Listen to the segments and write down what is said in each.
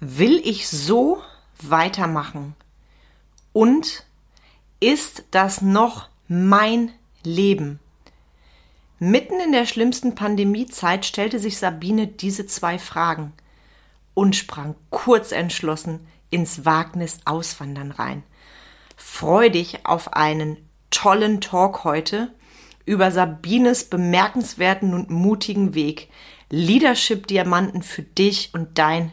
Will ich so weitermachen? Und ist das noch mein Leben? Mitten in der schlimmsten Pandemiezeit stellte sich Sabine diese zwei Fragen und sprang kurzentschlossen ins Wagnis Auswandern rein. Freu dich auf einen tollen Talk heute über Sabines bemerkenswerten und mutigen Weg. Leadership Diamanten für dich und dein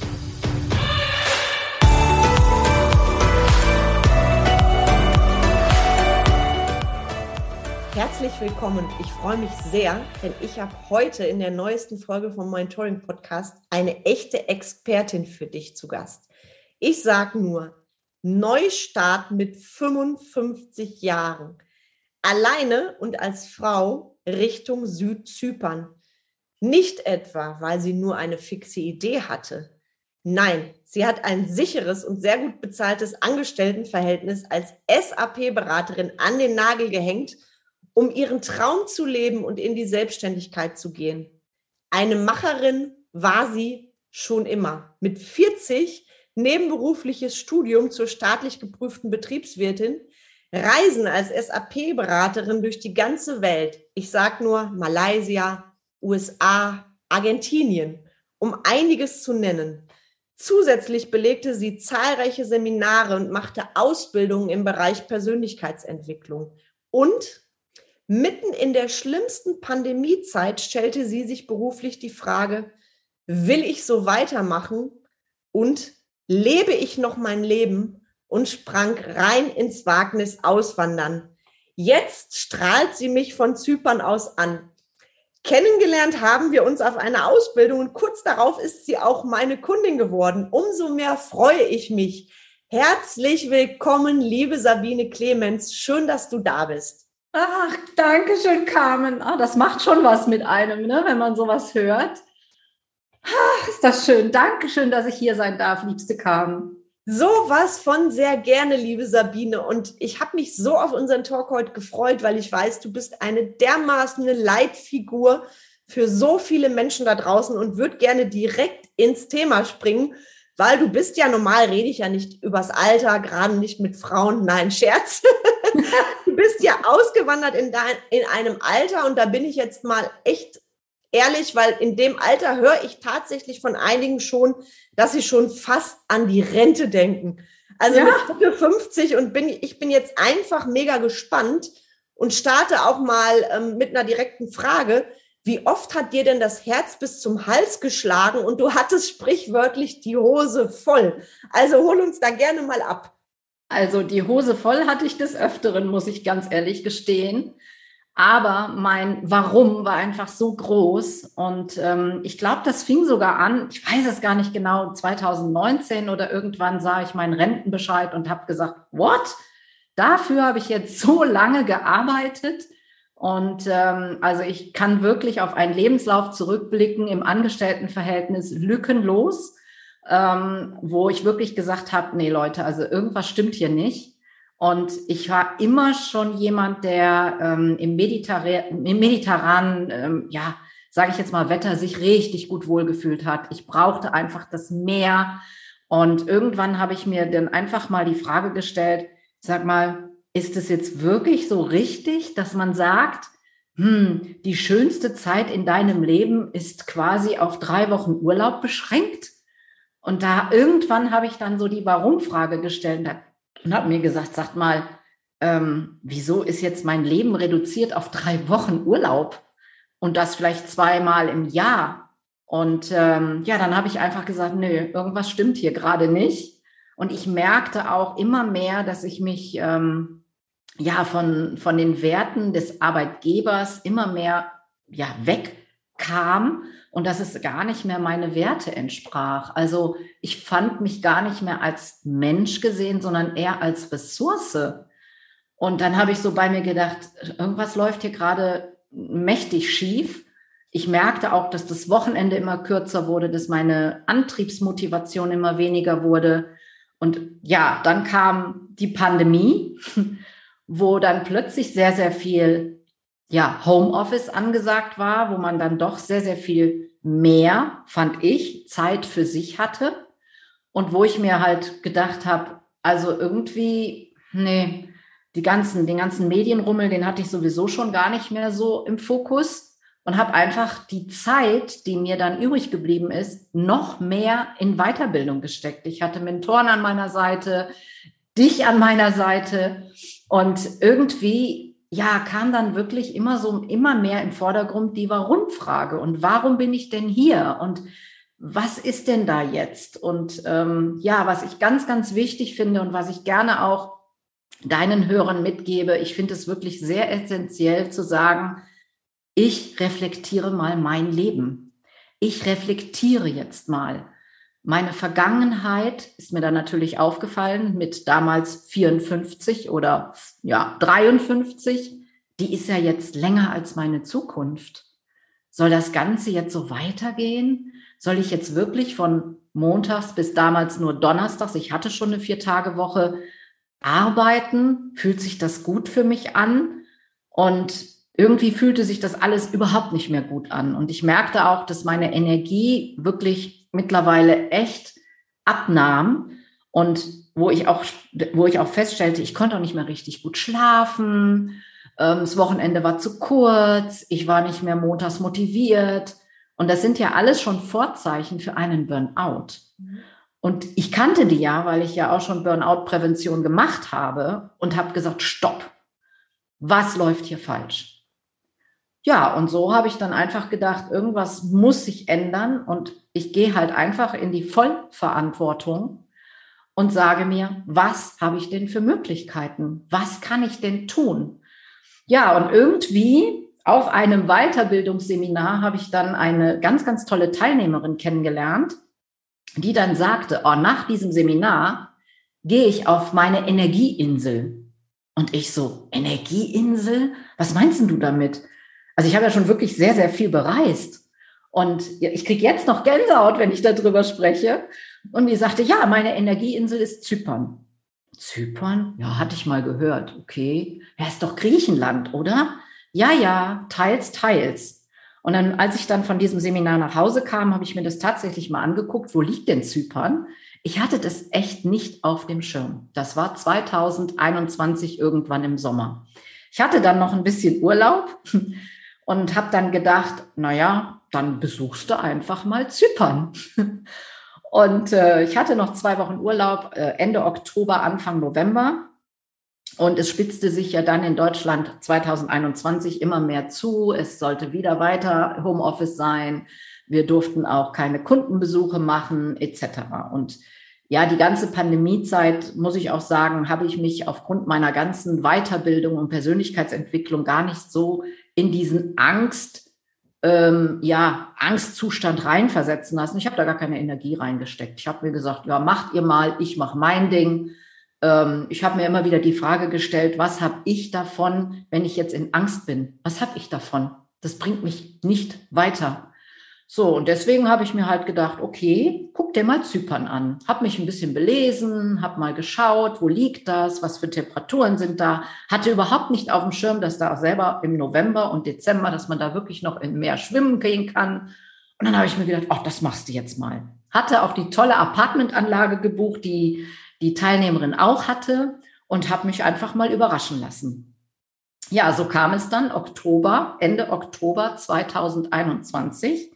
Herzlich willkommen. Ich freue mich sehr, denn ich habe heute in der neuesten Folge vom Mentoring Podcast eine echte Expertin für dich zu Gast. Ich sage nur, Neustart mit 55 Jahren. Alleine und als Frau Richtung Südzypern. Nicht etwa, weil sie nur eine fixe Idee hatte. Nein, sie hat ein sicheres und sehr gut bezahltes Angestelltenverhältnis als SAP-Beraterin an den Nagel gehängt – um ihren Traum zu leben und in die Selbstständigkeit zu gehen. Eine Macherin war sie schon immer. Mit 40 nebenberufliches Studium zur staatlich geprüften Betriebswirtin, Reisen als SAP-Beraterin durch die ganze Welt. Ich sage nur Malaysia, USA, Argentinien, um einiges zu nennen. Zusätzlich belegte sie zahlreiche Seminare und machte Ausbildungen im Bereich Persönlichkeitsentwicklung. Und Mitten in der schlimmsten Pandemiezeit stellte sie sich beruflich die Frage, will ich so weitermachen und lebe ich noch mein Leben und sprang rein ins Wagnis Auswandern. Jetzt strahlt sie mich von Zypern aus an. Kennengelernt haben wir uns auf einer Ausbildung und kurz darauf ist sie auch meine Kundin geworden. Umso mehr freue ich mich. Herzlich willkommen, liebe Sabine Clemens. Schön, dass du da bist. Ach, danke schön, Carmen. Ah, das macht schon was mit einem, ne, wenn man sowas hört. Ach, ist das schön. Dankeschön, dass ich hier sein darf, liebste Carmen. So was von sehr gerne, liebe Sabine. Und ich habe mich so auf unseren Talk heute gefreut, weil ich weiß, du bist eine dermaßen Leitfigur für so viele Menschen da draußen und würde gerne direkt ins Thema springen, weil du bist ja normal, rede ich ja nicht übers Alter, gerade nicht mit Frauen. Nein, Scherz. du bist ja ausgewandert in, dein, in einem Alter und da bin ich jetzt mal echt ehrlich, weil in dem Alter höre ich tatsächlich von einigen schon, dass sie schon fast an die Rente denken. Also ja. mit 50 und bin, ich bin jetzt einfach mega gespannt und starte auch mal ähm, mit einer direkten Frage. Wie oft hat dir denn das Herz bis zum Hals geschlagen und du hattest sprichwörtlich die Hose voll? Also hol uns da gerne mal ab. Also die Hose voll hatte ich des Öfteren, muss ich ganz ehrlich gestehen. Aber mein Warum war einfach so groß. Und ähm, ich glaube, das fing sogar an, ich weiß es gar nicht genau, 2019 oder irgendwann sah ich meinen Rentenbescheid und habe gesagt, what? Dafür habe ich jetzt so lange gearbeitet. Und ähm, also ich kann wirklich auf einen Lebenslauf zurückblicken im Angestelltenverhältnis lückenlos ähm, wo ich wirklich gesagt habe, nee Leute, also irgendwas stimmt hier nicht. Und ich war immer schon jemand, der ähm, im, im mediterranen, ähm, ja, sage ich jetzt mal, Wetter sich richtig gut wohlgefühlt hat. Ich brauchte einfach das Meer. Und irgendwann habe ich mir dann einfach mal die Frage gestellt, sag mal, ist es jetzt wirklich so richtig, dass man sagt, hm, die schönste Zeit in deinem Leben ist quasi auf drei Wochen Urlaub beschränkt? Und da irgendwann habe ich dann so die Warum-Frage gestellt und habe mir gesagt, sagt mal, ähm, wieso ist jetzt mein Leben reduziert auf drei Wochen Urlaub und das vielleicht zweimal im Jahr? Und ähm, ja, dann habe ich einfach gesagt, nö, irgendwas stimmt hier gerade nicht. Und ich merkte auch immer mehr, dass ich mich ähm, ja von, von den Werten des Arbeitgebers immer mehr ja, wegkam und dass es gar nicht mehr meine Werte entsprach. Also ich fand mich gar nicht mehr als Mensch gesehen, sondern eher als Ressource. Und dann habe ich so bei mir gedacht, irgendwas läuft hier gerade mächtig schief. Ich merkte auch, dass das Wochenende immer kürzer wurde, dass meine Antriebsmotivation immer weniger wurde. Und ja, dann kam die Pandemie, wo dann plötzlich sehr, sehr viel ja, Homeoffice angesagt war, wo man dann doch sehr, sehr viel mehr, fand ich, Zeit für sich hatte. Und wo ich mir halt gedacht habe, also irgendwie, nee, die ganzen, den ganzen Medienrummel, den hatte ich sowieso schon gar nicht mehr so im Fokus und habe einfach die Zeit, die mir dann übrig geblieben ist, noch mehr in Weiterbildung gesteckt. Ich hatte Mentoren an meiner Seite, dich an meiner Seite und irgendwie ja, kam dann wirklich immer so immer mehr im Vordergrund die Warum-Frage und warum bin ich denn hier und was ist denn da jetzt? Und ähm, ja, was ich ganz, ganz wichtig finde und was ich gerne auch deinen Hörern mitgebe, ich finde es wirklich sehr essentiell zu sagen, ich reflektiere mal mein Leben. Ich reflektiere jetzt mal. Meine Vergangenheit ist mir dann natürlich aufgefallen mit damals 54 oder ja 53. Die ist ja jetzt länger als meine Zukunft. Soll das Ganze jetzt so weitergehen? soll ich jetzt wirklich von montags bis damals nur donnerstags, ich hatte schon eine Vier-Tage-Woche, arbeiten? Fühlt sich das gut für mich an? Und irgendwie fühlte sich das alles überhaupt nicht mehr gut an. Und ich merkte auch, dass meine Energie wirklich mittlerweile echt abnahm und wo ich auch, wo ich auch feststellte, ich konnte auch nicht mehr richtig gut schlafen. Ähm, das Wochenende war zu kurz. Ich war nicht mehr montags motiviert. Und das sind ja alles schon Vorzeichen für einen Burnout. Mhm. Und ich kannte die ja, weil ich ja auch schon Burnout-Prävention gemacht habe und habe gesagt, stopp, was läuft hier falsch? Ja, und so habe ich dann einfach gedacht, irgendwas muss sich ändern und ich gehe halt einfach in die Vollverantwortung und sage mir, was habe ich denn für Möglichkeiten? Was kann ich denn tun? Ja, und irgendwie auf einem Weiterbildungsseminar habe ich dann eine ganz, ganz tolle Teilnehmerin kennengelernt, die dann sagte, oh, nach diesem Seminar gehe ich auf meine Energieinsel. Und ich so, Energieinsel? Was meinst du damit? Also ich habe ja schon wirklich sehr, sehr viel bereist. Und ich kriege jetzt noch Gänsehaut, wenn ich darüber spreche. Und die sagte, ja, meine Energieinsel ist Zypern. Zypern? Ja, hatte ich mal gehört. Okay. Ja, ist doch Griechenland, oder? ja, ja, teils, teils. Und dann, als ich dann von diesem Seminar nach Hause kam, habe ich mir das tatsächlich mal angeguckt, wo liegt denn Zypern? Ich hatte das echt nicht auf dem Schirm. Das war 2021 irgendwann im Sommer. Ich hatte dann noch ein bisschen Urlaub und habe dann gedacht, naja, dann besuchst du einfach mal Zypern. Und äh, ich hatte noch zwei Wochen Urlaub, äh, Ende Oktober, Anfang November. Und es spitzte sich ja dann in Deutschland 2021 immer mehr zu. Es sollte wieder weiter Homeoffice sein. Wir durften auch keine Kundenbesuche machen etc. Und ja, die ganze Pandemiezeit, muss ich auch sagen, habe ich mich aufgrund meiner ganzen Weiterbildung und Persönlichkeitsentwicklung gar nicht so in diesen Angst, ähm, ja, Angstzustand reinversetzen lassen. Ich habe da gar keine Energie reingesteckt. Ich habe mir gesagt, ja, macht ihr mal, ich mache mein Ding ähm, ich habe mir immer wieder die Frage gestellt, was habe ich davon, wenn ich jetzt in Angst bin? Was habe ich davon? Das bringt mich nicht weiter. So, und deswegen habe ich mir halt gedacht, okay, guck dir mal Zypern an. Hab mich ein bisschen belesen, hab mal geschaut, wo liegt das, was für Temperaturen sind da. Hatte überhaupt nicht auf dem Schirm, dass da auch selber im November und Dezember, dass man da wirklich noch im Meer schwimmen gehen kann. Und dann habe ich mir gedacht, ach, das machst du jetzt mal. Hatte auch die tolle Apartmentanlage gebucht, die die Teilnehmerin auch hatte und habe mich einfach mal überraschen lassen. Ja, so kam es dann Oktober, Ende Oktober 2021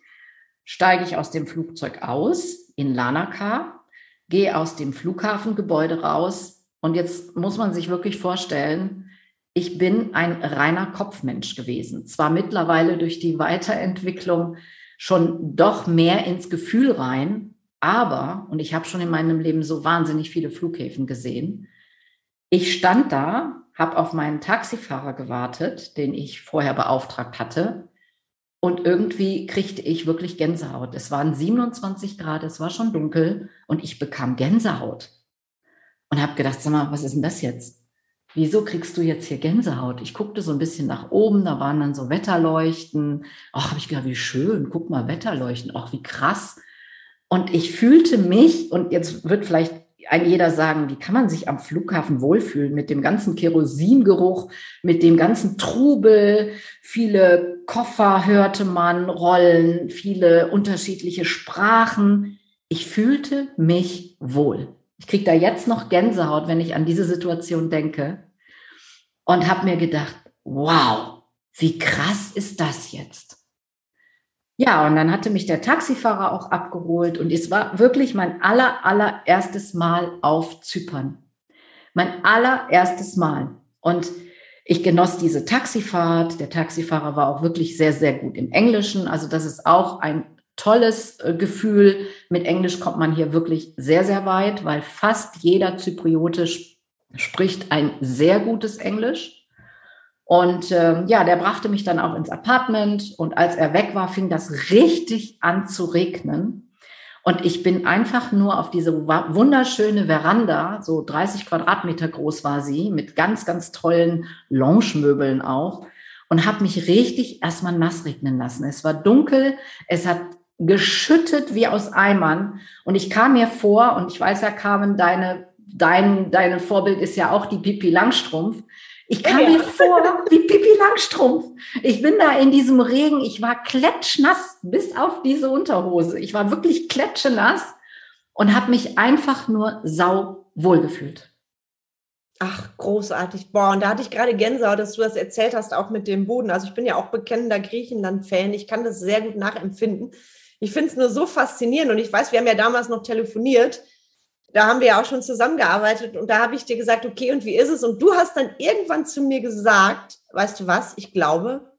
steige ich aus dem Flugzeug aus in Lanaka, gehe aus dem Flughafengebäude raus und jetzt muss man sich wirklich vorstellen, ich bin ein reiner Kopfmensch gewesen. Zwar mittlerweile durch die Weiterentwicklung schon doch mehr ins Gefühl rein, aber, und ich habe schon in meinem Leben so wahnsinnig viele Flughäfen gesehen, ich stand da, habe auf meinen Taxifahrer gewartet, den ich vorher beauftragt hatte. Und irgendwie kriegte ich wirklich Gänsehaut. Es waren 27 Grad, es war schon dunkel und ich bekam Gänsehaut. Und habe gedacht, sag mal, was ist denn das jetzt? wieso kriegst du jetzt hier Gänsehaut? Ich guckte so ein bisschen nach oben, da waren dann so Wetterleuchten. Ach, habe ich gedacht, wie schön, guck mal, Wetterleuchten, ach, wie krass. Und ich fühlte mich, und jetzt wird vielleicht ein jeder sagen, wie kann man sich am Flughafen wohlfühlen mit dem ganzen Kerosingeruch, mit dem ganzen Trubel, viele Koffer hörte man rollen, viele unterschiedliche Sprachen. Ich fühlte mich wohl. Ich kriege da jetzt noch Gänsehaut, wenn ich an diese Situation denke und habe mir gedacht, wow, wie krass ist das jetzt? Ja, und dann hatte mich der Taxifahrer auch abgeholt und es war wirklich mein aller, allererstes Mal auf Zypern. Mein allererstes Mal. Und ich genoss diese Taxifahrt. Der Taxifahrer war auch wirklich sehr, sehr gut im Englischen. Also das ist auch ein tolles äh, Gefühl. Mit Englisch kommt man hier wirklich sehr, sehr weit, weil fast jeder Zypriote spricht ein sehr gutes Englisch. Und ähm, ja, der brachte mich dann auch ins Apartment und als er weg war, fing das richtig an zu regnen. Und ich bin einfach nur auf diese wunderschöne Veranda, so 30 Quadratmeter groß war sie, mit ganz, ganz tollen Lounge-Möbeln auch, und habe mich richtig erstmal nass regnen lassen. Es war dunkel, es hat geschüttet wie aus Eimern und ich kam mir vor, und ich weiß ja, Carmen, deine, dein, dein Vorbild ist ja auch die Pipi Langstrumpf. Ich kam ja. mir vor wie Pippi Langstrumpf. Ich bin da in diesem Regen, ich war klatschnass bis auf diese Unterhose. Ich war wirklich klatschenass und habe mich einfach nur sau wohlgefühlt. Ach, großartig. Boah, und da hatte ich gerade Gänsehaut, dass du das erzählt hast, auch mit dem Boden. Also ich bin ja auch bekennender Griechenland-Fan. Ich kann das sehr gut nachempfinden. Ich finde es nur so faszinierend und ich weiß, wir haben ja damals noch telefoniert da haben wir ja auch schon zusammengearbeitet und da habe ich dir gesagt, okay, und wie ist es? Und du hast dann irgendwann zu mir gesagt, weißt du was, ich glaube,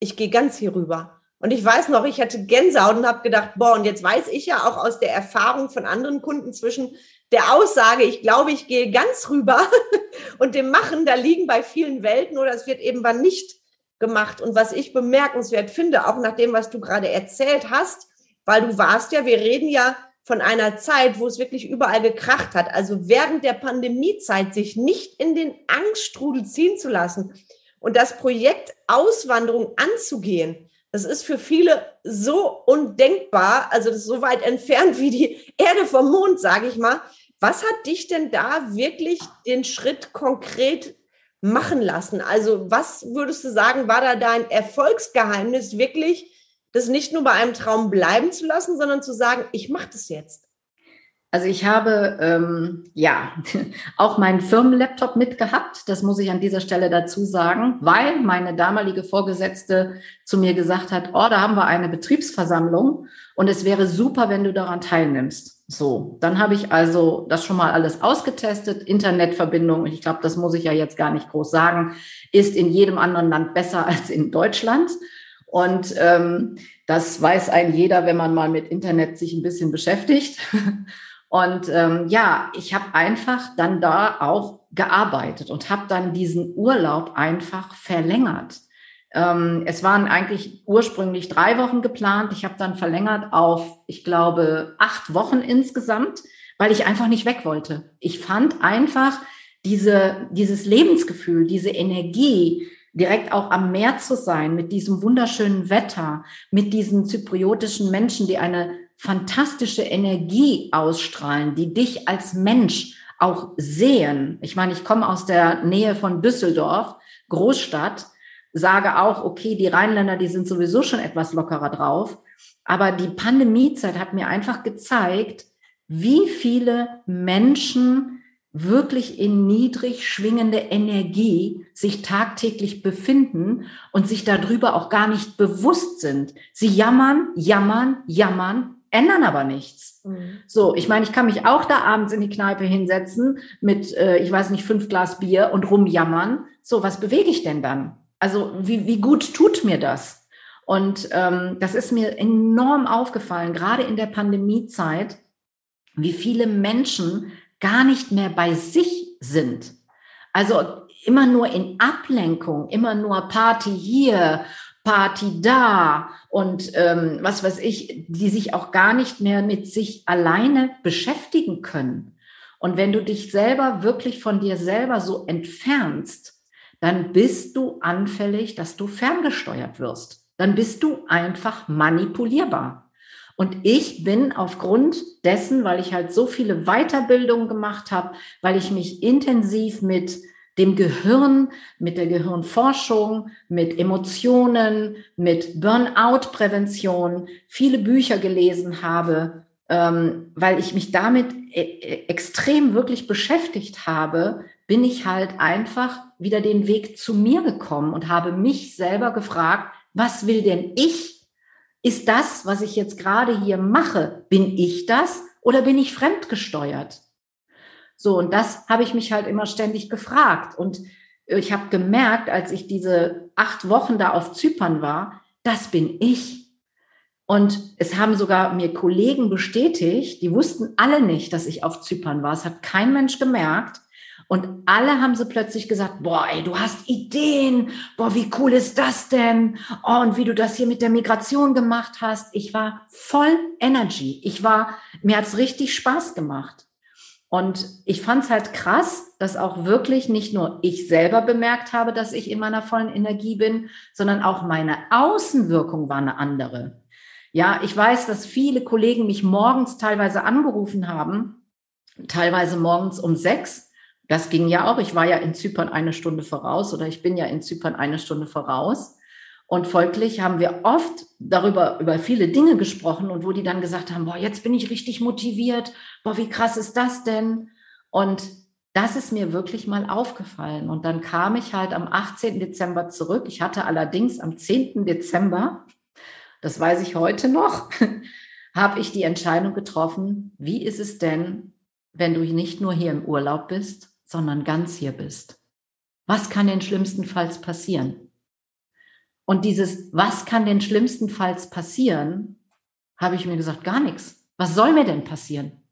ich gehe ganz hier rüber. Und ich weiß noch, ich hatte Gänsehaut und habe gedacht, boah, und jetzt weiß ich ja auch aus der Erfahrung von anderen Kunden zwischen der Aussage, ich glaube, ich gehe ganz rüber und dem Machen, da liegen bei vielen Welten oder es wird eben mal nicht gemacht. Und was ich bemerkenswert finde, auch nach dem, was du gerade erzählt hast, weil du warst ja, wir reden ja von einer Zeit, wo es wirklich überall gekracht hat. Also während der Pandemiezeit sich nicht in den Angststrudel ziehen zu lassen und das Projekt Auswanderung anzugehen. Das ist für viele so undenkbar, also das ist so weit entfernt wie die Erde vom Mond, sage ich mal. Was hat dich denn da wirklich den Schritt konkret machen lassen? Also was würdest du sagen, war da dein Erfolgsgeheimnis wirklich das nicht nur bei einem Traum bleiben zu lassen, sondern zu sagen, ich mache das jetzt? Also ich habe ähm, ja auch meinen Firmenlaptop mitgehabt. Das muss ich an dieser Stelle dazu sagen, weil meine damalige Vorgesetzte zu mir gesagt hat, oh, da haben wir eine Betriebsversammlung und es wäre super, wenn du daran teilnimmst. So, dann habe ich also das schon mal alles ausgetestet. Internetverbindung, ich glaube, das muss ich ja jetzt gar nicht groß sagen, ist in jedem anderen Land besser als in Deutschland. Und ähm, das weiß ein jeder, wenn man mal mit Internet sich ein bisschen beschäftigt. Und ähm, ja, ich habe einfach dann da auch gearbeitet und habe dann diesen Urlaub einfach verlängert. Ähm, es waren eigentlich ursprünglich drei Wochen geplant. Ich habe dann verlängert auf, ich glaube, acht Wochen insgesamt, weil ich einfach nicht weg wollte. Ich fand einfach diese, dieses Lebensgefühl, diese Energie, direkt auch am Meer zu sein, mit diesem wunderschönen Wetter, mit diesen zypriotischen Menschen, die eine fantastische Energie ausstrahlen, die dich als Mensch auch sehen. Ich meine, ich komme aus der Nähe von Düsseldorf, Großstadt, sage auch, okay, die Rheinländer, die sind sowieso schon etwas lockerer drauf. Aber die Pandemiezeit hat mir einfach gezeigt, wie viele Menschen wirklich in niedrig schwingende Energie sich tagtäglich befinden und sich darüber auch gar nicht bewusst sind. Sie jammern, jammern, jammern, ändern aber nichts. Mhm. So, ich meine, ich kann mich auch da abends in die Kneipe hinsetzen mit, äh, ich weiß nicht, fünf Glas Bier und rumjammern. So, was bewege ich denn dann? Also, wie, wie gut tut mir das? Und ähm, das ist mir enorm aufgefallen, gerade in der Pandemiezeit, wie viele Menschen gar nicht mehr bei sich sind. Also immer nur in Ablenkung, immer nur Party hier, Party da und ähm, was weiß ich, die sich auch gar nicht mehr mit sich alleine beschäftigen können. Und wenn du dich selber wirklich von dir selber so entfernst, dann bist du anfällig, dass du ferngesteuert wirst. Dann bist du einfach manipulierbar. Und ich bin aufgrund dessen, weil ich halt so viele Weiterbildungen gemacht habe, weil ich mich intensiv mit dem Gehirn, mit der Gehirnforschung, mit Emotionen, mit Burnout-Prävention, viele Bücher gelesen habe, ähm, weil ich mich damit e e extrem wirklich beschäftigt habe, bin ich halt einfach wieder den Weg zu mir gekommen und habe mich selber gefragt, was will denn ich? Ist das, was ich jetzt gerade hier mache, bin ich das oder bin ich fremdgesteuert? So, und das habe ich mich halt immer ständig gefragt. Und ich habe gemerkt, als ich diese acht Wochen da auf Zypern war, das bin ich. Und es haben sogar mir Kollegen bestätigt, die wussten alle nicht, dass ich auf Zypern war. Es hat kein Mensch gemerkt. Und alle haben sie plötzlich gesagt, boah, ey, du hast Ideen, boah, wie cool ist das denn? Oh, und wie du das hier mit der Migration gemacht hast. Ich war voll Energy. Ich war, mir hat's richtig Spaß gemacht. Und ich fand es halt krass, dass auch wirklich nicht nur ich selber bemerkt habe, dass ich in meiner vollen Energie bin, sondern auch meine Außenwirkung war eine andere. Ja, ich weiß, dass viele Kollegen mich morgens teilweise angerufen haben, teilweise morgens um sechs. Das ging ja auch. Ich war ja in Zypern eine Stunde voraus oder ich bin ja in Zypern eine Stunde voraus. Und folglich haben wir oft darüber, über viele Dinge gesprochen und wo die dann gesagt haben, boah, jetzt bin ich richtig motiviert, boah, wie krass ist das denn? Und das ist mir wirklich mal aufgefallen. Und dann kam ich halt am 18. Dezember zurück. Ich hatte allerdings am 10. Dezember, das weiß ich heute noch, habe ich die Entscheidung getroffen, wie ist es denn, wenn du nicht nur hier im Urlaub bist, sondern ganz hier bist? Was kann denn schlimmstenfalls passieren? Und dieses, was kann denn schlimmstenfalls passieren, habe ich mir gesagt, gar nichts. Was soll mir denn passieren?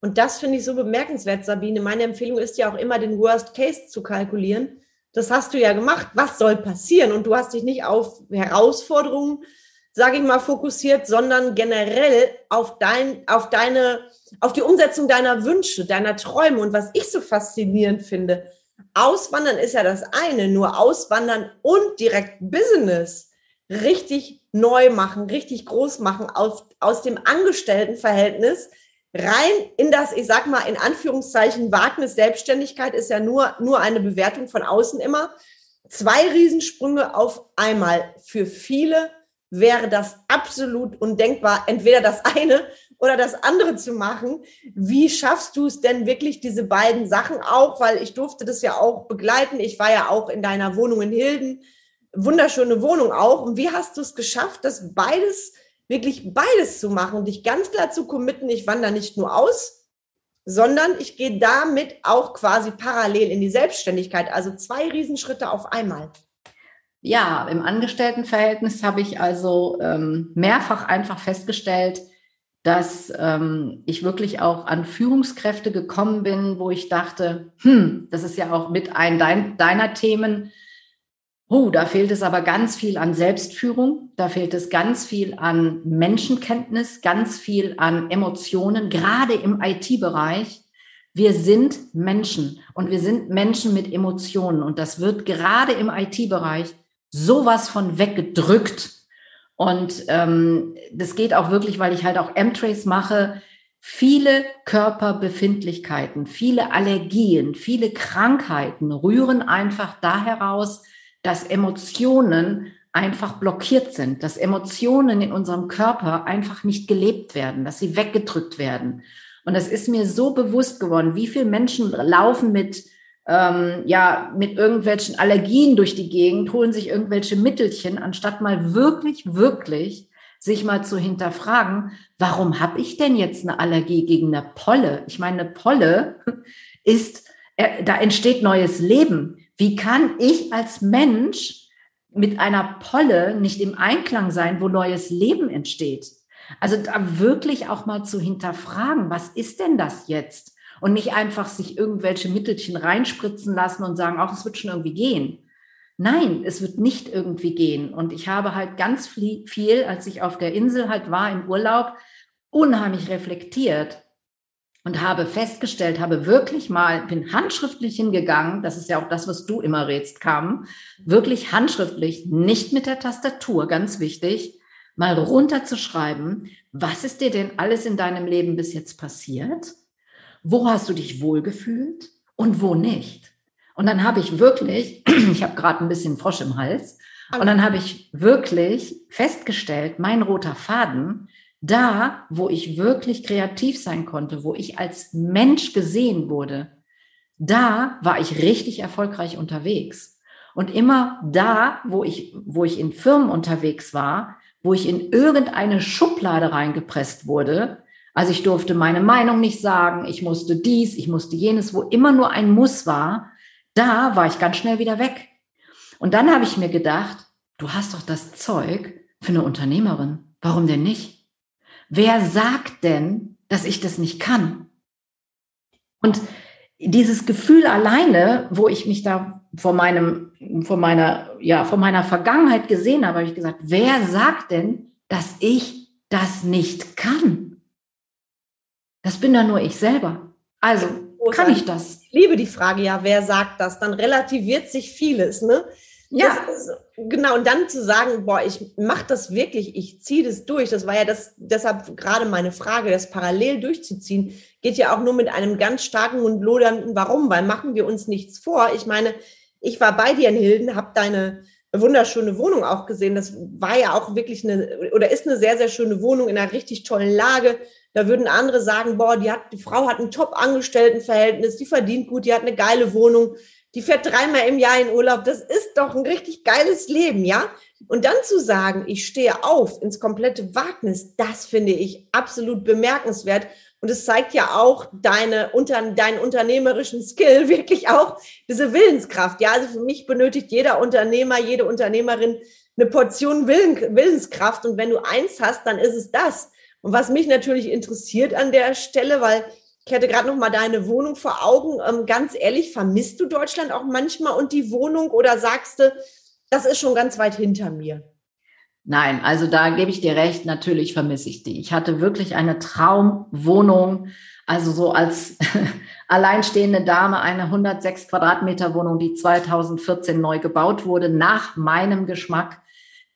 Und das finde ich so bemerkenswert, Sabine. Meine Empfehlung ist ja auch immer, den Worst Case zu kalkulieren. Das hast du ja gemacht. Was soll passieren? Und du hast dich nicht auf Herausforderungen, sage ich mal, fokussiert, sondern generell auf dein, auf deine, auf die Umsetzung deiner Wünsche, deiner Träume. Und was ich so faszinierend finde, Auswandern ist ja das eine, nur Auswandern und direkt Business richtig neu machen, richtig groß machen, auf, aus dem Angestelltenverhältnis rein in das, ich sag mal, in Anführungszeichen Wagnis Selbstständigkeit ist ja nur, nur eine Bewertung von außen immer. Zwei Riesensprünge auf einmal. Für viele wäre das absolut undenkbar, entweder das eine oder das andere zu machen. Wie schaffst du es denn wirklich, diese beiden Sachen auch? Weil ich durfte das ja auch begleiten. Ich war ja auch in deiner Wohnung in Hilden. Wunderschöne Wohnung auch. Und wie hast du es geschafft, das beides, wirklich beides zu machen? Dich ganz klar zu committen, ich wandere nicht nur aus, sondern ich gehe damit auch quasi parallel in die Selbstständigkeit. Also zwei Riesenschritte auf einmal. Ja, im Angestelltenverhältnis habe ich also ähm, mehrfach einfach festgestellt, dass ähm, ich wirklich auch an Führungskräfte gekommen bin, wo ich dachte, hm, das ist ja auch mit ein dein, deiner Themen. Oh, da fehlt es aber ganz viel an Selbstführung, da fehlt es ganz viel an Menschenkenntnis, ganz viel an Emotionen, gerade im IT-Bereich. Wir sind Menschen und wir sind Menschen mit Emotionen und das wird gerade im IT-Bereich sowas von weggedrückt und ähm, das geht auch wirklich, weil ich halt auch M-Trace mache. Viele Körperbefindlichkeiten, viele Allergien, viele Krankheiten rühren einfach da heraus, dass Emotionen einfach blockiert sind, dass Emotionen in unserem Körper einfach nicht gelebt werden, dass sie weggedrückt werden. Und das ist mir so bewusst geworden, wie viele Menschen laufen mit ähm, ja mit irgendwelchen Allergien durch die Gegend, holen sich irgendwelche Mittelchen, anstatt mal wirklich, wirklich sich mal zu hinterfragen, warum habe ich denn jetzt eine Allergie gegen eine Polle? Ich meine, eine Polle ist, äh, da entsteht neues Leben. Wie kann ich als Mensch mit einer Polle nicht im Einklang sein, wo neues Leben entsteht? Also da wirklich auch mal zu hinterfragen, was ist denn das jetzt? Und nicht einfach sich irgendwelche Mittelchen reinspritzen lassen und sagen, auch es wird schon irgendwie gehen. Nein, es wird nicht irgendwie gehen. Und ich habe halt ganz viel, als ich auf der Insel halt war im Urlaub, unheimlich reflektiert. und habe festgestellt, habe wirklich mal, bin handschriftlich hingegangen, das ist ja auch das, was du immer rätst, kam, wirklich handschriftlich, nicht mit der Tastatur, ganz wichtig, mal runterzuschreiben, was ist dir denn alles in deinem Leben bis jetzt passiert? Wo hast du dich wohlgefühlt und wo nicht? Und dann habe ich wirklich, ich habe gerade ein bisschen Frosch im Hals, und dann habe ich wirklich festgestellt, mein roter Faden, da, wo ich wirklich kreativ sein konnte, wo ich als Mensch gesehen wurde, da war ich richtig erfolgreich unterwegs. Und immer da, wo ich, wo ich in Firmen unterwegs war, wo ich in irgendeine Schublade reingepresst wurde, also ich durfte meine Meinung nicht sagen, ich musste dies, ich musste jenes, wo immer nur ein Muss war, da war ich ganz schnell wieder weg. Und dann habe ich mir gedacht, du hast doch das Zeug für eine Unternehmerin. Warum denn nicht? Wer sagt denn, dass ich das nicht kann? Und dieses Gefühl alleine, wo ich mich da vor meinem, vor meiner, ja, vor meiner Vergangenheit gesehen habe, habe ich gesagt, wer sagt denn, dass ich das nicht kann? Das bin da nur ich selber. Also, kann ich das? Ich liebe die Frage, ja, wer sagt das? Dann relativiert sich vieles, ne? Ja. Ist, genau, und dann zu sagen, boah, ich mache das wirklich, ich ziehe das durch. Das war ja das, deshalb gerade meine Frage, das parallel durchzuziehen, geht ja auch nur mit einem ganz starken und lodernden Warum, weil machen wir uns nichts vor. Ich meine, ich war bei dir in Hilden, habe deine wunderschöne Wohnung auch gesehen. Das war ja auch wirklich eine, oder ist eine sehr, sehr schöne Wohnung in einer richtig tollen Lage. Da würden andere sagen, boah, die hat, die Frau hat ein Top-Angestelltenverhältnis, die verdient gut, die hat eine geile Wohnung die fährt dreimal im Jahr in Urlaub. Das ist doch ein richtig geiles Leben, ja? Und dann zu sagen, ich stehe auf ins komplette Wagnis, das finde ich absolut bemerkenswert. Und es zeigt ja auch deine, unter, deinen unternehmerischen Skill, wirklich auch diese Willenskraft. Ja, also für mich benötigt jeder Unternehmer, jede Unternehmerin eine Portion Willen, Willenskraft. Und wenn du eins hast, dann ist es das. Und was mich natürlich interessiert an der Stelle, weil ich hatte gerade noch mal deine Wohnung vor Augen. Ähm, ganz ehrlich, vermisst du Deutschland auch manchmal und die Wohnung oder sagst du, das ist schon ganz weit hinter mir? Nein, also da gebe ich dir recht, natürlich vermisse ich die. Ich hatte wirklich eine Traumwohnung, also so als alleinstehende Dame eine 106 Quadratmeter Wohnung, die 2014 neu gebaut wurde, nach meinem Geschmack.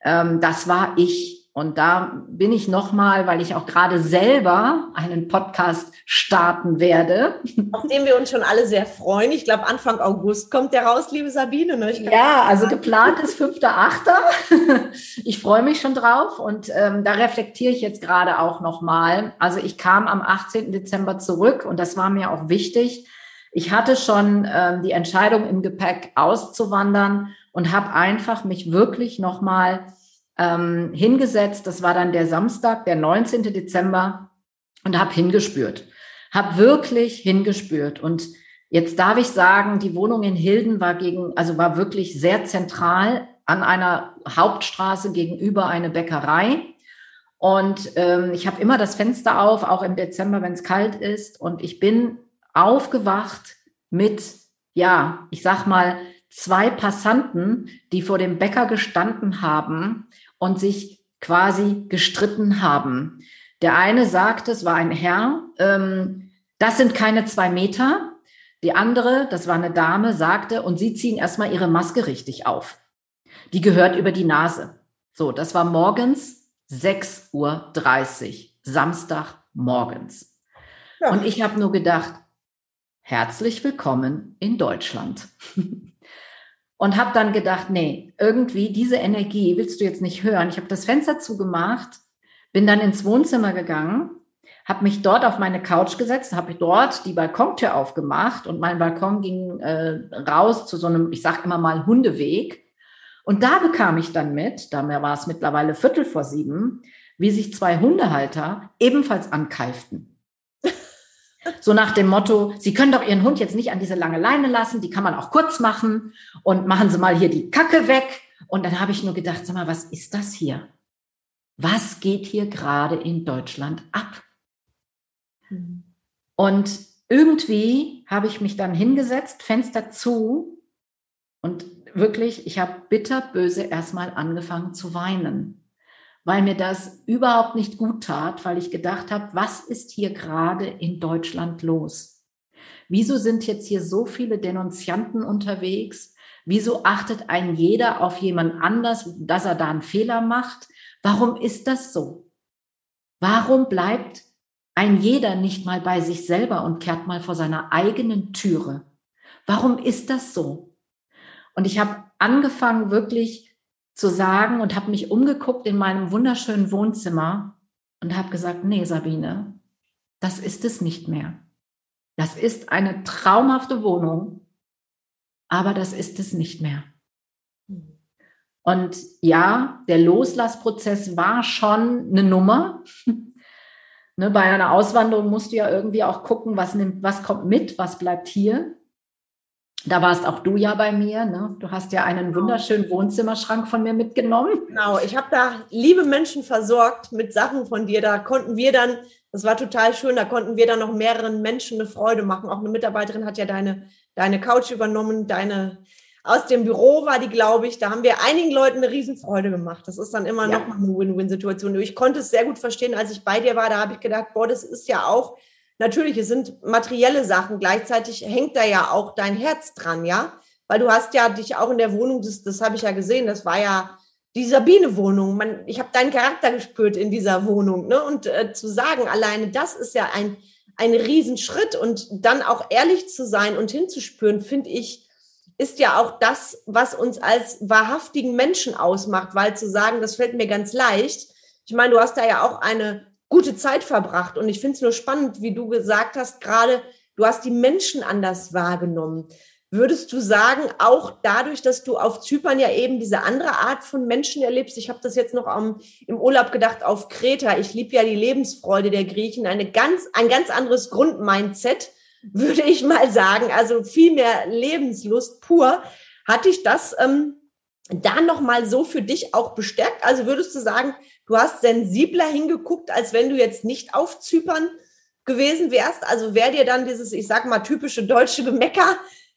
Ähm, das war ich und da bin ich nochmal, weil ich auch gerade selber einen Podcast starten werde. Auf den wir uns schon alle sehr freuen. Ich glaube, Anfang August kommt der raus, liebe Sabine. Ne? Ja, also geplant ist 5.8. Ich freue mich schon drauf und ähm, da reflektiere ich jetzt gerade auch nochmal. Also ich kam am 18. Dezember zurück und das war mir auch wichtig. Ich hatte schon ähm, die Entscheidung im Gepäck auszuwandern und habe einfach mich wirklich nochmal ähm, hingesetzt. Das war dann der Samstag, der 19. Dezember und habe hingespürt. Habe wirklich hingespürt. Und jetzt darf ich sagen, die Wohnung in Hilden war gegen, also war wirklich sehr zentral an einer Hauptstraße gegenüber eine Bäckerei. Und ähm, ich habe immer das Fenster auf, auch im Dezember, wenn es kalt ist. Und ich bin aufgewacht mit, ja, ich sag mal, zwei Passanten, die vor dem Bäcker gestanden haben und sich quasi gestritten haben. Der eine sagte, es war ein Herr, ähm, das sind keine zwei Meter. Die andere, das war eine Dame, sagte, und Sie ziehen erstmal Ihre Maske richtig auf. Die gehört über die Nase. So, das war morgens 6.30 Uhr, Samstag morgens. Ja. Und ich habe nur gedacht, herzlich willkommen in Deutschland. und habe dann gedacht, nee, irgendwie diese Energie willst du jetzt nicht hören. Ich habe das Fenster zugemacht, bin dann ins Wohnzimmer gegangen, habe mich dort auf meine Couch gesetzt, habe dort die Balkontür aufgemacht und mein Balkon ging äh, raus zu so einem, ich sage immer mal Hundeweg. Und da bekam ich dann mit, da war es mittlerweile Viertel vor sieben, wie sich zwei Hundehalter ebenfalls ankeiften. So nach dem Motto, Sie können doch Ihren Hund jetzt nicht an diese lange Leine lassen, die kann man auch kurz machen und machen Sie mal hier die Kacke weg. Und dann habe ich nur gedacht, sag mal, was ist das hier? Was geht hier gerade in Deutschland ab? Mhm. Und irgendwie habe ich mich dann hingesetzt, Fenster zu und wirklich, ich habe bitterböse erstmal angefangen zu weinen, weil mir das überhaupt nicht gut tat, weil ich gedacht habe, was ist hier gerade in Deutschland los? Wieso sind jetzt hier so viele Denunzianten unterwegs? Wieso achtet ein jeder auf jemand anders, dass er da einen Fehler macht? Warum ist das so? Warum bleibt ein jeder nicht mal bei sich selber und kehrt mal vor seiner eigenen Türe? Warum ist das so? Und ich habe angefangen wirklich zu sagen und habe mich umgeguckt in meinem wunderschönen Wohnzimmer und habe gesagt, nee, Sabine, das ist es nicht mehr. Das ist eine traumhafte Wohnung, aber das ist es nicht mehr. Und ja, der Loslassprozess war schon eine Nummer. ne, bei einer Auswanderung musst du ja irgendwie auch gucken, was, nimmt, was kommt mit, was bleibt hier. Da warst auch du ja bei mir. Ne? Du hast ja einen genau. wunderschönen Wohnzimmerschrank von mir mitgenommen. Genau, ich habe da liebe Menschen versorgt mit Sachen von dir. Da konnten wir dann, das war total schön, da konnten wir dann noch mehreren Menschen eine Freude machen. Auch eine Mitarbeiterin hat ja deine, deine Couch übernommen, deine aus dem Büro war die, glaube ich, da haben wir einigen Leuten eine Riesenfreude gemacht. Das ist dann immer ja. noch mal eine Win-Win-Situation. Ich konnte es sehr gut verstehen, als ich bei dir war. Da habe ich gedacht, boah, das ist ja auch natürlich, es sind materielle Sachen. Gleichzeitig hängt da ja auch dein Herz dran, ja? Weil du hast ja dich auch in der Wohnung, das, das habe ich ja gesehen, das war ja die Sabine-Wohnung. ich habe deinen Charakter gespürt in dieser Wohnung. Ne? Und äh, zu sagen, alleine das ist ja ein, ein Riesenschritt. Und dann auch ehrlich zu sein und hinzuspüren, finde ich, ist ja auch das, was uns als wahrhaftigen Menschen ausmacht, weil zu sagen, das fällt mir ganz leicht. Ich meine, du hast da ja auch eine gute Zeit verbracht. Und ich finde es nur spannend, wie du gesagt hast, gerade du hast die Menschen anders wahrgenommen. Würdest du sagen, auch dadurch, dass du auf Zypern ja eben diese andere Art von Menschen erlebst, ich habe das jetzt noch am, im Urlaub gedacht auf Kreta, ich liebe ja die Lebensfreude der Griechen, eine ganz, ein ganz anderes Grundmindset, würde ich mal sagen, also viel mehr Lebenslust pur. Hatte ich das ähm, da nochmal so für dich auch bestärkt? Also würdest du sagen, du hast sensibler hingeguckt, als wenn du jetzt nicht auf Zypern gewesen wärst? Also wäre dir dann dieses, ich sag mal, typische deutsche Gemecker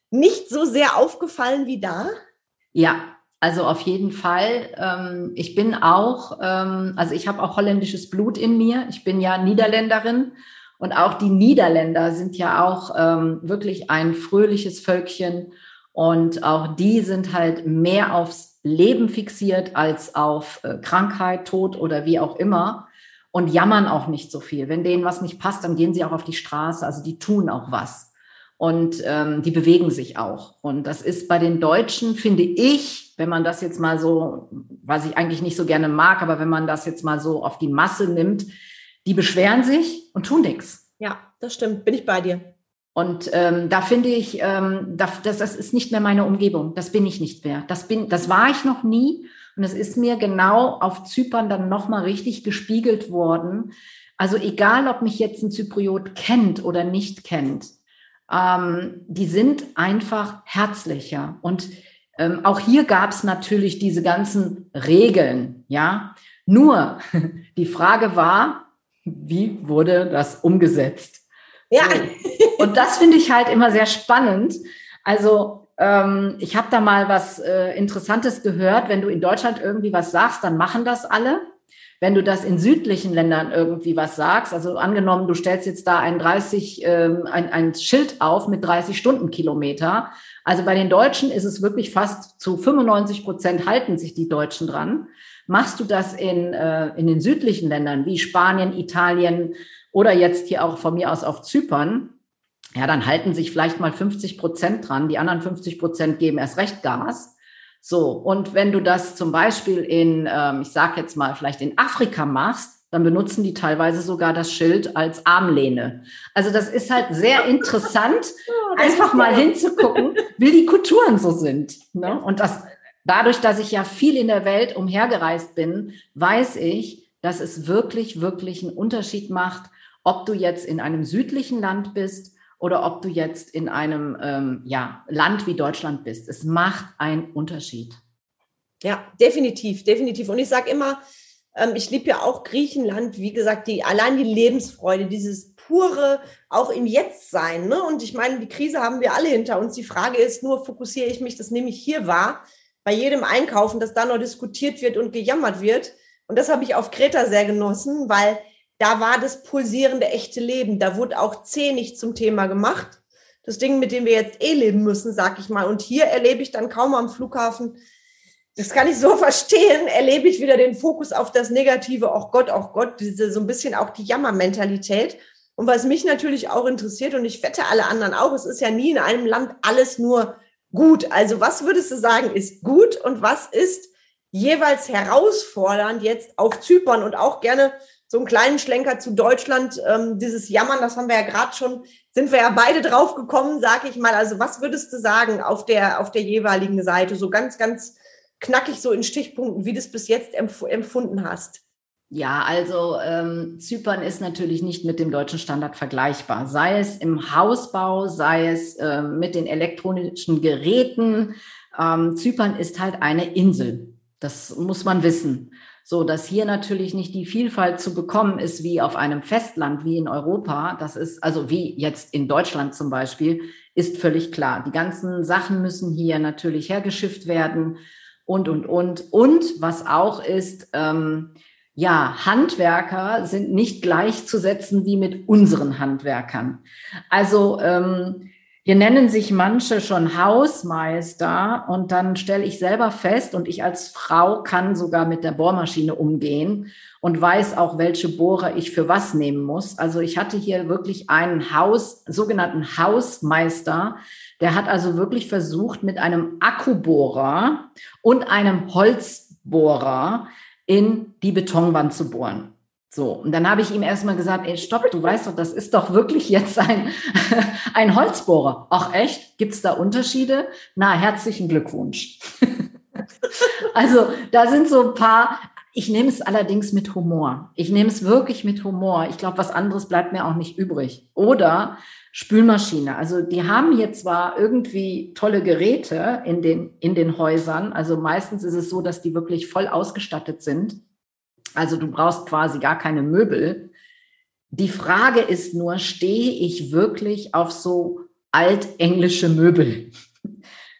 nicht so sehr aufgefallen wie da? Ja, also auf jeden Fall. Ähm, ich bin auch, ähm, also ich habe auch holländisches Blut in mir. Ich bin ja Niederländerin und auch die Niederländer sind ja auch ähm, wirklich ein fröhliches Völkchen und auch die sind halt mehr aufs Leben fixiert als auf äh, Krankheit, Tod oder wie auch immer und jammern auch nicht so viel. Wenn denen was nicht passt, dann gehen sie auch auf die Straße. Also die tun auch was und ähm, die bewegen sich auch. Und das ist bei den Deutschen, finde ich, wenn man das jetzt mal so, was ich eigentlich nicht so gerne mag, aber wenn man das jetzt mal so auf die Masse nimmt, die beschweren sich und tun nichts. Ja, das stimmt. Bin ich bei dir. Und ähm, da finde ich, ähm, das, das, das ist nicht mehr meine Umgebung. Das bin ich nicht mehr. Das bin, das war ich noch nie. Und es ist mir genau auf Zypern dann nochmal richtig gespiegelt worden. Also egal, ob mich jetzt ein Zypriot kennt oder nicht kennt, ähm, die sind einfach herzlicher. Und ähm, auch hier gab es natürlich diese ganzen Regeln, ja. Nur die Frage war, wie wurde das umgesetzt? Ja. Und das finde ich halt immer sehr spannend. Also ähm, ich habe da mal was äh, Interessantes gehört. Wenn du in Deutschland irgendwie was sagst, dann machen das alle. Wenn du das in südlichen Ländern irgendwie was sagst, also angenommen, du stellst jetzt da ein 30, ähm, ein, ein Schild auf mit 30 Stundenkilometer. Also bei den Deutschen ist es wirklich fast zu 95 Prozent halten sich die Deutschen dran. Machst du das in, äh, in den südlichen Ländern wie Spanien, Italien, oder jetzt hier auch von mir aus auf Zypern, ja, dann halten sich vielleicht mal 50 Prozent dran. Die anderen 50 Prozent geben erst recht Gas. So, und wenn du das zum Beispiel in, ähm, ich sage jetzt mal, vielleicht in Afrika machst, dann benutzen die teilweise sogar das Schild als Armlehne. Also das ist halt sehr interessant, einfach mal hinzugucken, wie die Kulturen so sind. Ne? Und das, dadurch, dass ich ja viel in der Welt umhergereist bin, weiß ich, dass es wirklich, wirklich einen Unterschied macht, ob du jetzt in einem südlichen Land bist oder ob du jetzt in einem ähm, ja, Land wie Deutschland bist. Es macht einen Unterschied. Ja, definitiv, definitiv. Und ich sage immer, ähm, ich liebe ja auch Griechenland, wie gesagt, die, allein die Lebensfreude, dieses pure, auch im Jetzt sein. Ne? Und ich meine, die Krise haben wir alle hinter uns. Die Frage ist nur, fokussiere ich mich, das nehme ich hier wahr, bei jedem Einkaufen, dass da noch diskutiert wird und gejammert wird Und das habe ich auf Kreta sehr genossen, weil da war das pulsierende echte Leben. Da wurde auch C nicht zum Thema gemacht. Das Ding, mit dem wir jetzt eh leben müssen, sag ich mal. Und hier erlebe ich dann kaum am Flughafen, das kann ich so verstehen, erlebe ich wieder den Fokus auf das Negative, auch Gott, auch Gott, diese so ein bisschen auch die Jammermentalität. Und was mich natürlich auch interessiert, und ich wette alle anderen auch, es ist ja nie in einem Land alles nur gut. Also was würdest du sagen, ist gut und was ist jeweils herausfordernd jetzt auf Zypern und auch gerne so einen kleinen Schlenker zu Deutschland, ähm, dieses Jammern, das haben wir ja gerade schon, sind wir ja beide drauf gekommen, sag ich mal. Also was würdest du sagen auf der, auf der jeweiligen Seite, so ganz, ganz knackig so in Stichpunkten, wie du es bis jetzt empf empfunden hast? Ja, also ähm, Zypern ist natürlich nicht mit dem deutschen Standard vergleichbar, sei es im Hausbau, sei es äh, mit den elektronischen Geräten. Ähm, Zypern ist halt eine Insel. Das muss man wissen. So, dass hier natürlich nicht die Vielfalt zu bekommen ist wie auf einem Festland, wie in Europa. Das ist, also wie jetzt in Deutschland zum Beispiel, ist völlig klar. Die ganzen Sachen müssen hier natürlich hergeschifft werden und, und, und. Und was auch ist, ähm, ja, Handwerker sind nicht gleichzusetzen wie mit unseren Handwerkern. Also ähm, hier nennen sich manche schon Hausmeister und dann stelle ich selber fest und ich als Frau kann sogar mit der Bohrmaschine umgehen und weiß auch, welche Bohrer ich für was nehmen muss. Also ich hatte hier wirklich einen Haus, sogenannten Hausmeister, der hat also wirklich versucht, mit einem Akkubohrer und einem Holzbohrer in die Betonwand zu bohren. So, und dann habe ich ihm erstmal gesagt, ey, stopp, du weißt doch, das ist doch wirklich jetzt ein, ein Holzbohrer. Ach echt? Gibt es da Unterschiede? Na, herzlichen Glückwunsch. also da sind so ein paar, ich nehme es allerdings mit Humor. Ich nehme es wirklich mit Humor. Ich glaube, was anderes bleibt mir auch nicht übrig. Oder Spülmaschine. Also die haben hier zwar irgendwie tolle Geräte in den, in den Häusern. Also meistens ist es so, dass die wirklich voll ausgestattet sind. Also du brauchst quasi gar keine Möbel. Die Frage ist nur, stehe ich wirklich auf so altenglische Möbel?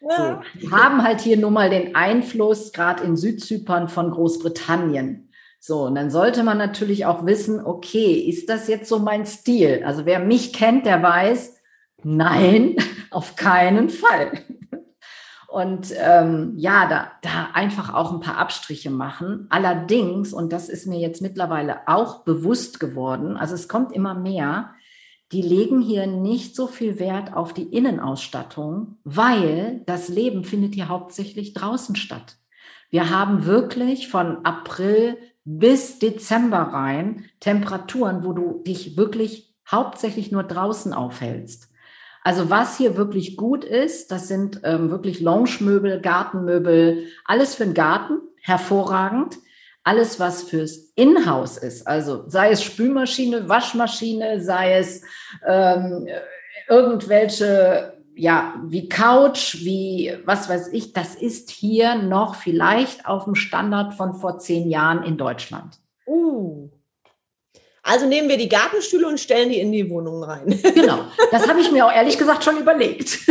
Ja. So, die haben halt hier nun mal den Einfluss, gerade in Südzypern von Großbritannien. So, und dann sollte man natürlich auch wissen, okay, ist das jetzt so mein Stil? Also wer mich kennt, der weiß, nein, auf keinen Fall. Und ähm, ja, da, da einfach auch ein paar Abstriche machen. Allerdings, und das ist mir jetzt mittlerweile auch bewusst geworden, also es kommt immer mehr, die legen hier nicht so viel Wert auf die Innenausstattung, weil das Leben findet hier hauptsächlich draußen statt. Wir haben wirklich von April bis Dezember rein Temperaturen, wo du dich wirklich hauptsächlich nur draußen aufhältst. Also was hier wirklich gut ist, das sind ähm, wirklich Lounge-Möbel, Gartenmöbel, alles für den Garten, hervorragend. Alles, was fürs Inhouse ist, also sei es Spülmaschine, Waschmaschine, sei es ähm, irgendwelche ja, wie Couch, wie was weiß ich, das ist hier noch vielleicht auf dem Standard von vor zehn Jahren in Deutschland. Uh. Also nehmen wir die Gartenstühle und stellen die in die Wohnung rein. Genau, das habe ich mir auch ehrlich gesagt schon überlegt.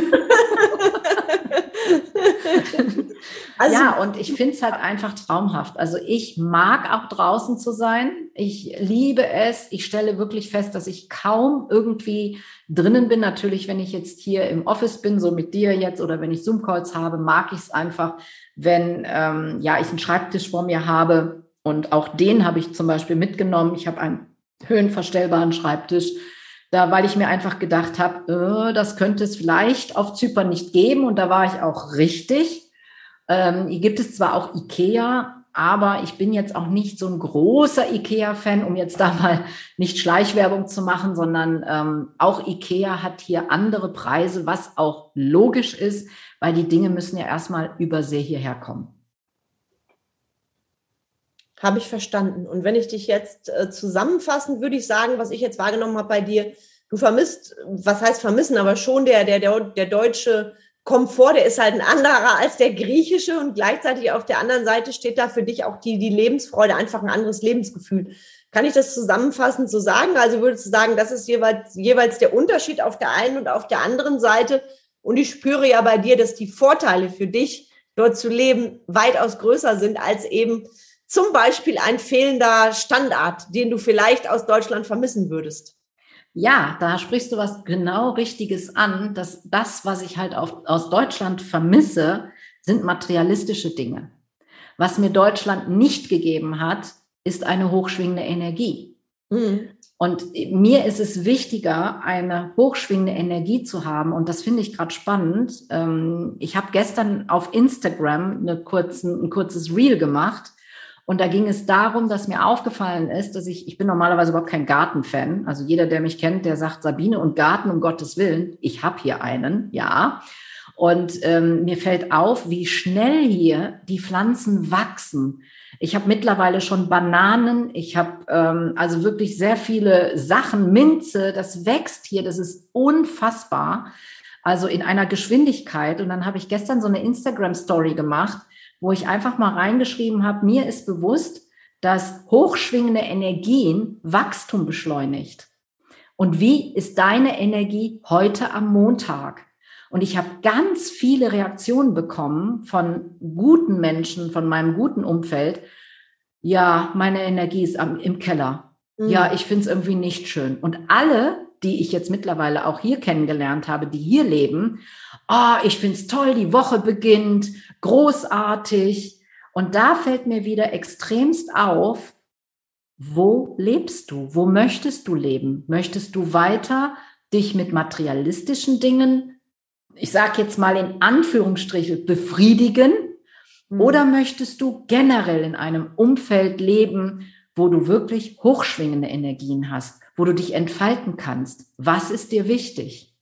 also, ja, und ich finde es halt einfach traumhaft. Also ich mag auch draußen zu sein. Ich liebe es. Ich stelle wirklich fest, dass ich kaum irgendwie drinnen bin. Natürlich, wenn ich jetzt hier im Office bin, so mit dir jetzt oder wenn ich Zoom-Calls habe, mag ich es einfach, wenn ähm, ja ich einen Schreibtisch vor mir habe. Und auch den habe ich zum Beispiel mitgenommen. Ich habe einen höhenverstellbaren Schreibtisch da, weil ich mir einfach gedacht habe, äh, das könnte es vielleicht auf Zypern nicht geben. Und da war ich auch richtig. Ähm, hier gibt es zwar auch Ikea, aber ich bin jetzt auch nicht so ein großer Ikea-Fan, um jetzt da mal nicht Schleichwerbung zu machen, sondern ähm, auch Ikea hat hier andere Preise, was auch logisch ist, weil die Dinge müssen ja erstmal über See hierher kommen. Habe ich verstanden. Und wenn ich dich jetzt äh, zusammenfassen, würde ich sagen, was ich jetzt wahrgenommen habe bei dir, du vermisst, was heißt vermissen, aber schon der, der, der, der deutsche Komfort, der ist halt ein anderer als der griechische und gleichzeitig auf der anderen Seite steht da für dich auch die, die Lebensfreude, einfach ein anderes Lebensgefühl. Kann ich das zusammenfassend so sagen? Also würdest du sagen, das ist jeweils, jeweils der Unterschied auf der einen und auf der anderen Seite? Und ich spüre ja bei dir, dass die Vorteile für dich, dort zu leben, weitaus größer sind als eben zum Beispiel ein fehlender Standard, den du vielleicht aus Deutschland vermissen würdest? Ja, da sprichst du was genau Richtiges an, dass das, was ich halt auf, aus Deutschland vermisse, sind materialistische Dinge. Was mir Deutschland nicht gegeben hat, ist eine hochschwingende Energie. Mhm. Und mir ist es wichtiger, eine hochschwingende Energie zu haben. Und das finde ich gerade spannend. Ähm, ich habe gestern auf Instagram eine kurzen, ein kurzes Reel gemacht. Und da ging es darum, dass mir aufgefallen ist, dass ich, ich bin normalerweise überhaupt kein Gartenfan. Also jeder, der mich kennt, der sagt Sabine und Garten, um Gottes Willen. Ich habe hier einen, ja. Und ähm, mir fällt auf, wie schnell hier die Pflanzen wachsen. Ich habe mittlerweile schon Bananen, ich habe ähm, also wirklich sehr viele Sachen, Minze, das wächst hier, das ist unfassbar. Also in einer Geschwindigkeit. Und dann habe ich gestern so eine Instagram-Story gemacht, wo ich einfach mal reingeschrieben habe, mir ist bewusst, dass hochschwingende Energien Wachstum beschleunigt. Und wie ist deine Energie heute am Montag? Und ich habe ganz viele Reaktionen bekommen von guten Menschen, von meinem guten Umfeld. Ja, meine Energie ist am, im Keller. Mhm. Ja, ich finde es irgendwie nicht schön. Und alle, die ich jetzt mittlerweile auch hier kennengelernt habe, die hier leben, oh, ich finde es toll, die Woche beginnt, großartig. Und da fällt mir wieder extremst auf, wo lebst du? Wo möchtest du leben? Möchtest du weiter dich mit materialistischen Dingen ich sage jetzt mal in Anführungsstrichen, befriedigen? Mhm. Oder möchtest du generell in einem Umfeld leben, wo du wirklich hochschwingende Energien hast, wo du dich entfalten kannst? Was ist dir wichtig?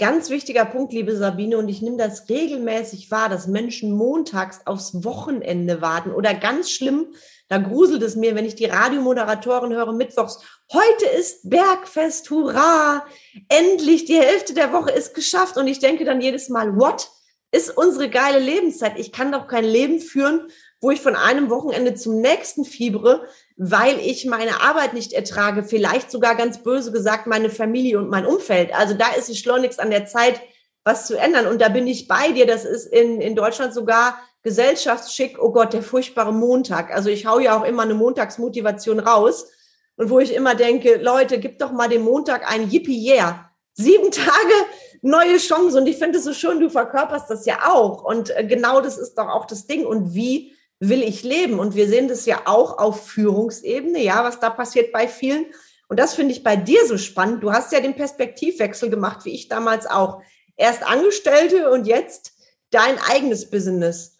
Ganz wichtiger Punkt, liebe Sabine, und ich nehme das regelmäßig wahr, dass Menschen montags aufs Wochenende warten oder ganz schlimm, da gruselt es mir, wenn ich die Radiomoderatoren höre, mittwochs, heute ist Bergfest, hurra, endlich die Hälfte der Woche ist geschafft. Und ich denke dann jedes Mal, what ist unsere geile Lebenszeit? Ich kann doch kein Leben führen, wo ich von einem Wochenende zum nächsten fiebere, weil ich meine Arbeit nicht ertrage, vielleicht sogar ganz böse gesagt meine Familie und mein Umfeld. Also da ist es schleunigst an der Zeit, was zu ändern. Und da bin ich bei dir. Das ist in, in Deutschland sogar Gesellschaftsschick. Oh Gott, der furchtbare Montag. Also ich hau ja auch immer eine Montagsmotivation raus. Und wo ich immer denke, Leute, gib doch mal dem Montag ein Yippie Yeah. Sieben Tage neue Chance. Und ich finde es so schön, du verkörperst das ja auch. Und äh, genau das ist doch auch das Ding. Und wie will ich leben? Und wir sehen das ja auch auf Führungsebene, ja, was da passiert bei vielen. Und das finde ich bei dir so spannend. Du hast ja den Perspektivwechsel gemacht, wie ich damals auch. Erst Angestellte und jetzt dein eigenes Business.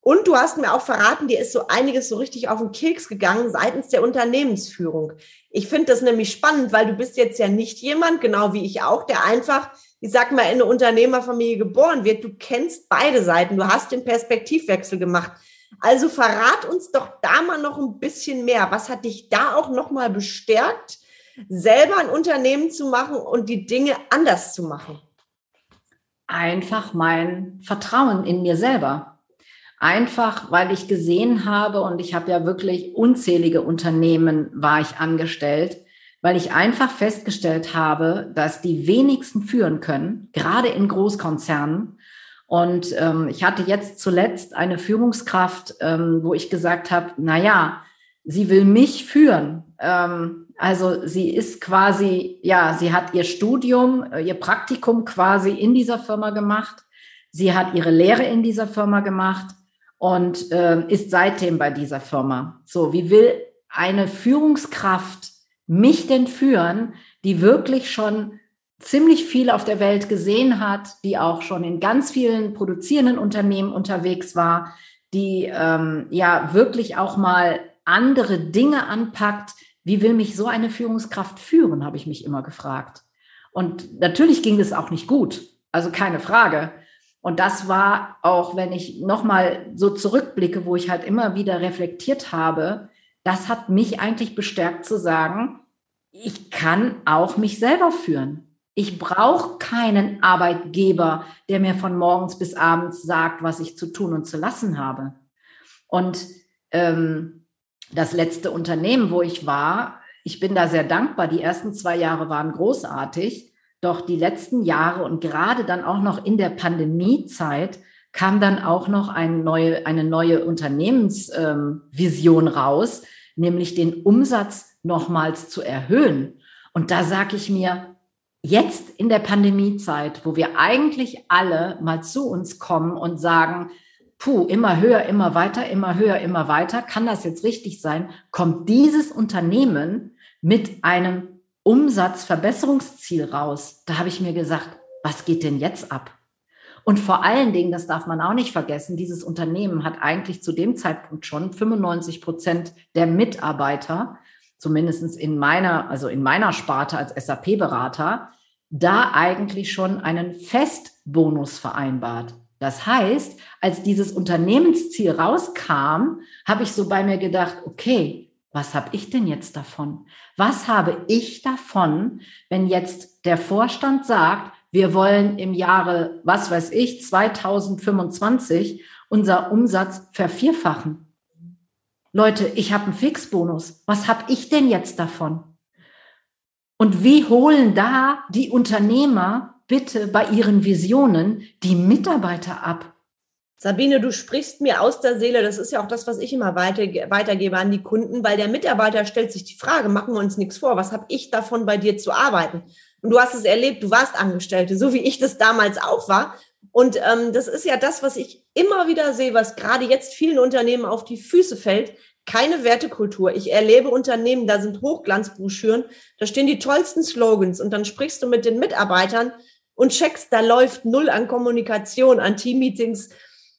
Und du hast mir auch verraten, dir ist so einiges so richtig auf den Keks gegangen seitens der Unternehmensführung. Ich finde das nämlich spannend, weil du bist jetzt ja nicht jemand, genau wie ich auch, der einfach, ich sag mal, in eine Unternehmerfamilie geboren wird. Du kennst beide Seiten. Du hast den Perspektivwechsel gemacht. Also verrat uns doch da mal noch ein bisschen mehr. Was hat dich da auch nochmal bestärkt, selber ein Unternehmen zu machen und die Dinge anders zu machen? Einfach mein Vertrauen in mir selber. Einfach, weil ich gesehen habe und ich habe ja wirklich unzählige Unternehmen war ich angestellt, weil ich einfach festgestellt habe, dass die wenigsten führen können, gerade in Großkonzernen. Und ähm, ich hatte jetzt zuletzt eine Führungskraft, ähm, wo ich gesagt habe, na ja, sie will mich führen. Ähm, also sie ist quasi, ja, sie hat ihr Studium, äh, ihr Praktikum quasi in dieser Firma gemacht. Sie hat ihre Lehre in dieser Firma gemacht und äh, ist seitdem bei dieser Firma. So, wie will eine Führungskraft mich denn führen, die wirklich schon ziemlich viel auf der Welt gesehen hat, die auch schon in ganz vielen produzierenden Unternehmen unterwegs war, die ähm, ja wirklich auch mal andere Dinge anpackt. Wie will mich so eine Führungskraft führen, habe ich mich immer gefragt. Und natürlich ging es auch nicht gut, also keine Frage. Und das war auch, wenn ich nochmal so zurückblicke, wo ich halt immer wieder reflektiert habe, das hat mich eigentlich bestärkt zu sagen, ich kann auch mich selber führen. Ich brauche keinen Arbeitgeber, der mir von morgens bis abends sagt, was ich zu tun und zu lassen habe. Und ähm, das letzte Unternehmen, wo ich war, ich bin da sehr dankbar. Die ersten zwei Jahre waren großartig. Doch die letzten Jahre und gerade dann auch noch in der Pandemiezeit, kam dann auch noch eine neue, eine neue Unternehmensvision ähm, raus, nämlich den Umsatz nochmals zu erhöhen. Und da sage ich mir, jetzt in der Pandemiezeit, wo wir eigentlich alle mal zu uns kommen und sagen, puh, immer höher, immer weiter, immer höher, immer weiter, kann das jetzt richtig sein, kommt dieses Unternehmen mit einem Umsatzverbesserungsziel raus. Da habe ich mir gesagt, was geht denn jetzt ab? Und vor allen Dingen, das darf man auch nicht vergessen, dieses Unternehmen hat eigentlich zu dem Zeitpunkt schon 95 Prozent der Mitarbeiter, zumindest in meiner, also in meiner Sparte als SAP-Berater, da eigentlich schon einen Festbonus vereinbart. Das heißt, als dieses Unternehmensziel rauskam, habe ich so bei mir gedacht, okay, was habe ich denn jetzt davon? Was habe ich davon, wenn jetzt der Vorstand sagt, wir wollen im Jahre, was weiß ich, 2025 unser Umsatz vervierfachen. Leute, ich habe einen Fixbonus. Was habe ich denn jetzt davon? Und wie holen da die Unternehmer bitte bei ihren Visionen die Mitarbeiter ab? Sabine, du sprichst mir aus der Seele. Das ist ja auch das, was ich immer weiter, weitergebe an die Kunden, weil der Mitarbeiter stellt sich die Frage, machen wir uns nichts vor, was habe ich davon, bei dir zu arbeiten? Und du hast es erlebt, du warst Angestellte, so wie ich das damals auch war. Und ähm, das ist ja das, was ich immer wieder sehe, was gerade jetzt vielen Unternehmen auf die Füße fällt. Keine Wertekultur. Ich erlebe Unternehmen, da sind Hochglanzbroschüren, da stehen die tollsten Slogans und dann sprichst du mit den Mitarbeitern und checkst, da läuft null an Kommunikation, an Teammeetings.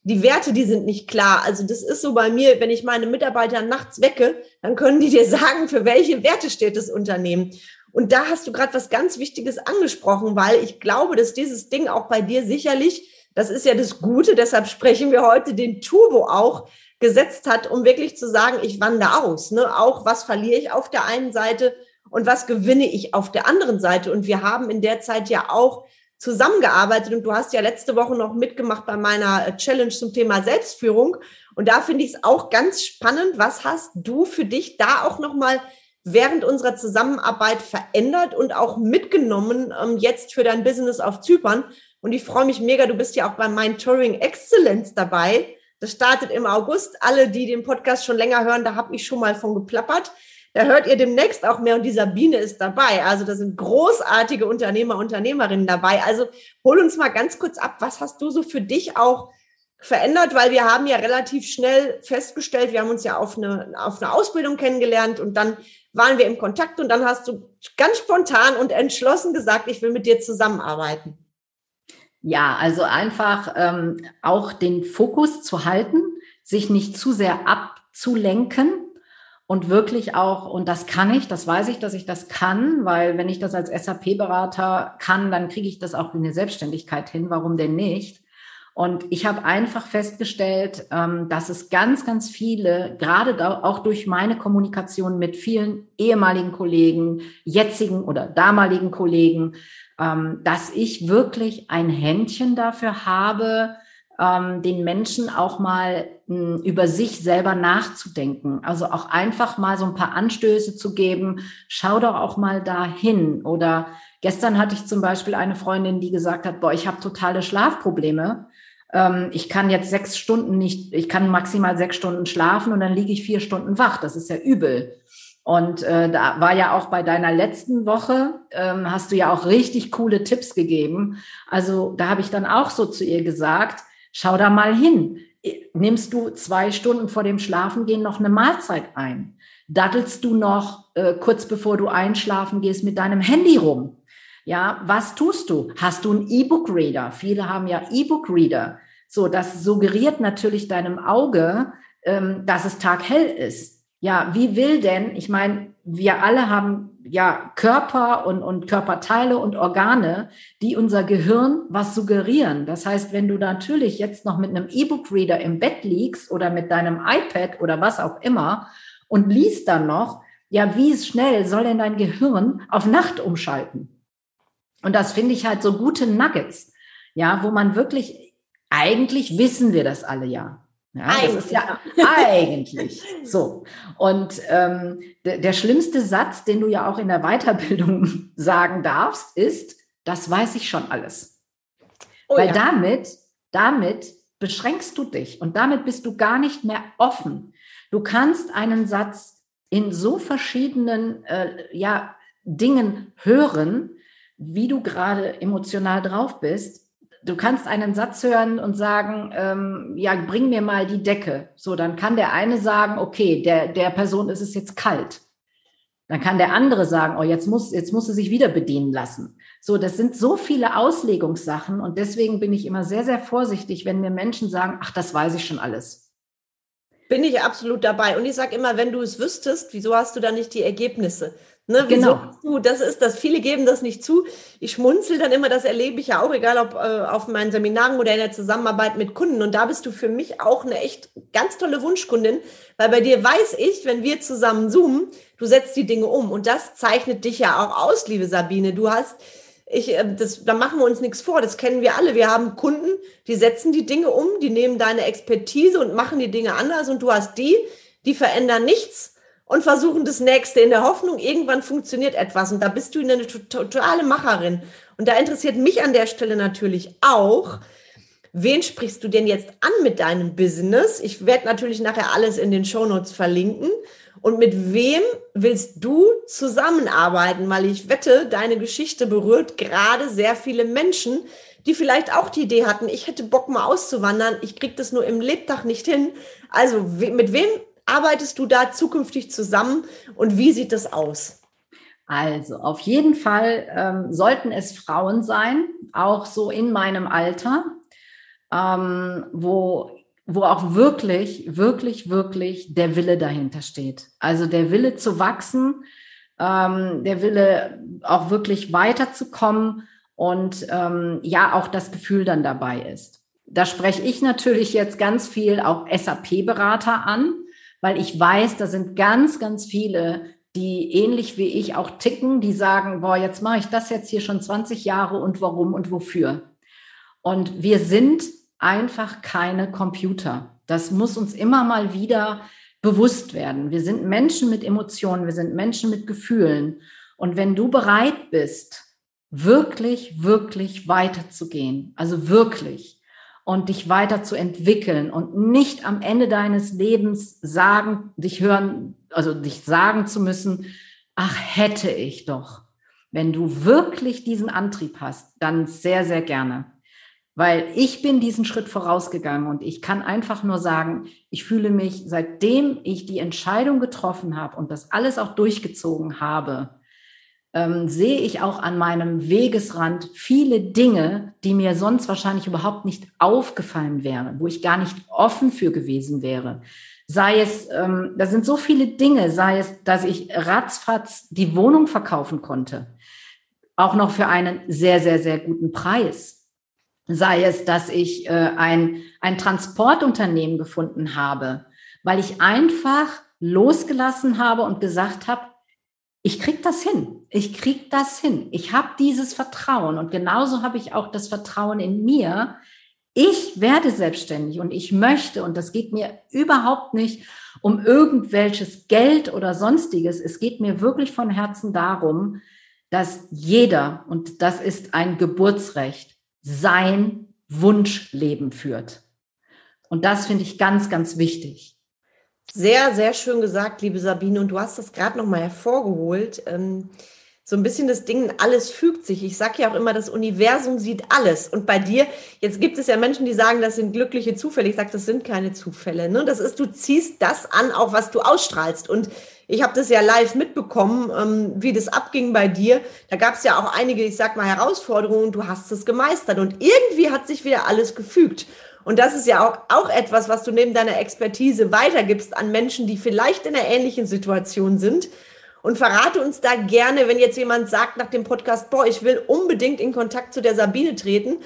Die Werte, die sind nicht klar. Also das ist so bei mir, wenn ich meine Mitarbeiter nachts wecke, dann können die dir sagen, für welche Werte steht das Unternehmen. Und da hast du gerade was ganz Wichtiges angesprochen, weil ich glaube, dass dieses Ding auch bei dir sicherlich, das ist ja das Gute, deshalb sprechen wir heute den Turbo auch, gesetzt hat, um wirklich zu sagen, ich wandere aus. Ne? Auch was verliere ich auf der einen Seite und was gewinne ich auf der anderen Seite. Und wir haben in der Zeit ja auch zusammengearbeitet und du hast ja letzte Woche noch mitgemacht bei meiner Challenge zum Thema Selbstführung. Und da finde ich es auch ganz spannend. Was hast du für dich da auch nochmal während unserer Zusammenarbeit verändert und auch mitgenommen ähm, jetzt für dein Business auf Zypern. Und ich freue mich mega, du bist ja auch bei Mind Touring Excellence dabei. Das startet im August. Alle, die den Podcast schon länger hören, da habe ich schon mal von geplappert. Da hört ihr demnächst auch mehr und die Sabine ist dabei. Also da sind großartige Unternehmer, Unternehmerinnen dabei. Also hol uns mal ganz kurz ab. Was hast du so für dich auch verändert, weil wir haben ja relativ schnell festgestellt, wir haben uns ja auf eine, auf eine Ausbildung kennengelernt und dann waren wir im Kontakt und dann hast du ganz spontan und entschlossen gesagt, ich will mit dir zusammenarbeiten. Ja, also einfach ähm, auch den Fokus zu halten, sich nicht zu sehr abzulenken und wirklich auch, und das kann ich, das weiß ich, dass ich das kann, weil wenn ich das als SAP-Berater kann, dann kriege ich das auch in der Selbstständigkeit hin. Warum denn nicht? Und ich habe einfach festgestellt, ähm, dass es ganz, ganz viele, gerade auch durch meine Kommunikation mit vielen ehemaligen Kollegen, jetzigen oder damaligen Kollegen, dass ich wirklich ein Händchen dafür habe, ähm, den Menschen auch mal über sich selber nachzudenken. Also auch einfach mal so ein paar Anstöße zu geben. Schau doch auch mal dahin. Oder gestern hatte ich zum Beispiel eine Freundin, die gesagt hat, boah, ich habe totale Schlafprobleme ähm, ich kann jetzt sechs Stunden nicht, ich kann maximal sechs Stunden schlafen und dann liege ich vier Stunden wach. Das ist ja übel. Und äh, da war ja auch bei deiner letzten Woche, ähm, hast du ja auch richtig coole Tipps gegeben. Also da habe ich dann auch so zu ihr gesagt, schau da mal hin. Nimmst du zwei Stunden vor dem Schlafengehen noch eine Mahlzeit ein? Dattelst du noch äh, kurz bevor du einschlafen gehst mit deinem Handy rum? Ja, was tust du? Hast du einen E-Book-Reader? Viele haben ja E-Book-Reader. So, das suggeriert natürlich deinem Auge, ähm, dass es taghell ist. Ja, wie will denn, ich meine, wir alle haben ja Körper und, und Körperteile und Organe, die unser Gehirn was suggerieren. Das heißt, wenn du natürlich jetzt noch mit einem E-Book-Reader im Bett liegst oder mit deinem iPad oder was auch immer und liest dann noch, ja, wie schnell soll denn dein Gehirn auf Nacht umschalten? Und das finde ich halt so gute Nuggets, ja, wo man wirklich eigentlich wissen wir das alle ja. Ja, eigentlich. Das ist ja eigentlich so. Und ähm, der, schlimmste Satz, den du ja auch in der Weiterbildung sagen darfst, ist, das weiß ich schon alles. Oh, Weil ja. damit, damit beschränkst du dich und damit bist du gar nicht mehr offen. Du kannst einen Satz in so verschiedenen äh, ja, Dingen hören, wie du gerade emotional drauf bist. Du kannst einen Satz hören und sagen, ähm, ja, bring mir mal die Decke. So, dann kann der eine sagen, okay, der, der Person ist es jetzt kalt. Dann kann der andere sagen, oh, jetzt muss, jetzt muss sie sich wieder bedienen lassen. So, das sind so viele Auslegungssachen und deswegen bin ich immer sehr, sehr vorsichtig, wenn mir Menschen sagen, ach, das weiß ich schon alles. Bin ich absolut dabei. Und ich sage immer, wenn du es wüsstest, wieso hast du da nicht die Ergebnisse? Ne, genau. Du, das ist das, viele geben das nicht zu. Ich schmunzel dann immer, das erlebe ich ja auch, egal ob äh, auf meinen Seminaren oder in der Zusammenarbeit mit Kunden. Und da bist du für mich auch eine echt ganz tolle Wunschkundin, weil bei dir weiß ich, wenn wir zusammen zoomen, du setzt die Dinge um. Und das zeichnet dich ja auch aus, liebe Sabine. Du hast, ich, äh, das, da machen wir uns nichts vor, das kennen wir alle. Wir haben Kunden, die setzen die Dinge um, die nehmen deine Expertise und machen die Dinge anders. Und du hast die, die verändern nichts und versuchen das nächste in der Hoffnung, irgendwann funktioniert etwas. Und da bist du eine totale Macherin. Und da interessiert mich an der Stelle natürlich auch, wen sprichst du denn jetzt an mit deinem Business? Ich werde natürlich nachher alles in den Shownotes verlinken. Und mit wem willst du zusammenarbeiten? Weil ich wette, deine Geschichte berührt gerade sehr viele Menschen, die vielleicht auch die Idee hatten, ich hätte Bock mal auszuwandern, ich kriege das nur im Lebtag nicht hin. Also mit wem arbeitest du da zukünftig zusammen und wie sieht das aus? Also auf jeden Fall ähm, sollten es Frauen sein, auch so in meinem Alter, ähm, wo, wo auch wirklich, wirklich, wirklich der Wille dahinter steht. Also der Wille zu wachsen, ähm, der Wille auch wirklich weiterzukommen und ähm, ja, auch das Gefühl dann dabei ist. Da spreche ich natürlich jetzt ganz viel auch SAP-Berater an, weil ich weiß, da sind ganz, ganz viele, die ähnlich wie ich auch ticken, die sagen, boah, jetzt mache ich das jetzt hier schon 20 Jahre und warum und wofür. Und wir sind einfach keine Computer. Das muss uns immer mal wieder bewusst werden. Wir sind Menschen mit Emotionen, wir sind Menschen mit Gefühlen. Und wenn du bereit bist, wirklich, wirklich weiterzugehen, also wirklich, und dich weiterzuentwickeln und nicht am Ende deines Lebens sagen, dich hören, also dich sagen zu müssen, ach, hätte ich doch. Wenn du wirklich diesen Antrieb hast, dann sehr, sehr gerne. Weil ich bin diesen Schritt vorausgegangen und ich kann einfach nur sagen, ich fühle mich, seitdem ich die Entscheidung getroffen habe und das alles auch durchgezogen habe, ähm, sehe ich auch an meinem Wegesrand viele Dinge, die mir sonst wahrscheinlich überhaupt nicht aufgefallen wären, wo ich gar nicht offen für gewesen wäre. Sei es, ähm, da sind so viele Dinge, sei es, dass ich ratzfatz die Wohnung verkaufen konnte, auch noch für einen sehr, sehr, sehr guten Preis. Sei es, dass ich äh, ein, ein Transportunternehmen gefunden habe, weil ich einfach losgelassen habe und gesagt habe, ich krieg das hin. Ich krieg das hin. Ich habe dieses Vertrauen und genauso habe ich auch das Vertrauen in mir. Ich werde selbstständig und ich möchte und das geht mir überhaupt nicht um irgendwelches Geld oder sonstiges. Es geht mir wirklich von Herzen darum, dass jeder und das ist ein Geburtsrecht sein Wunschleben führt. Und das finde ich ganz, ganz wichtig. Sehr, sehr schön gesagt, liebe Sabine. Und du hast das gerade noch mal hervorgeholt. Ähm, so ein bisschen das Ding, alles fügt sich. Ich sage ja auch immer, das Universum sieht alles. Und bei dir, jetzt gibt es ja Menschen, die sagen, das sind glückliche Zufälle. Ich sage, das sind keine Zufälle. Ne? Das ist, du ziehst das an, auch was du ausstrahlst. Und ich habe das ja live mitbekommen, ähm, wie das abging bei dir. Da gab es ja auch einige, ich sag mal, Herausforderungen. Du hast es gemeistert. Und irgendwie hat sich wieder alles gefügt. Und das ist ja auch, auch etwas, was du neben deiner Expertise weitergibst an Menschen, die vielleicht in einer ähnlichen Situation sind. Und verrate uns da gerne, wenn jetzt jemand sagt nach dem Podcast, boah, ich will unbedingt in Kontakt zu der Sabine treten.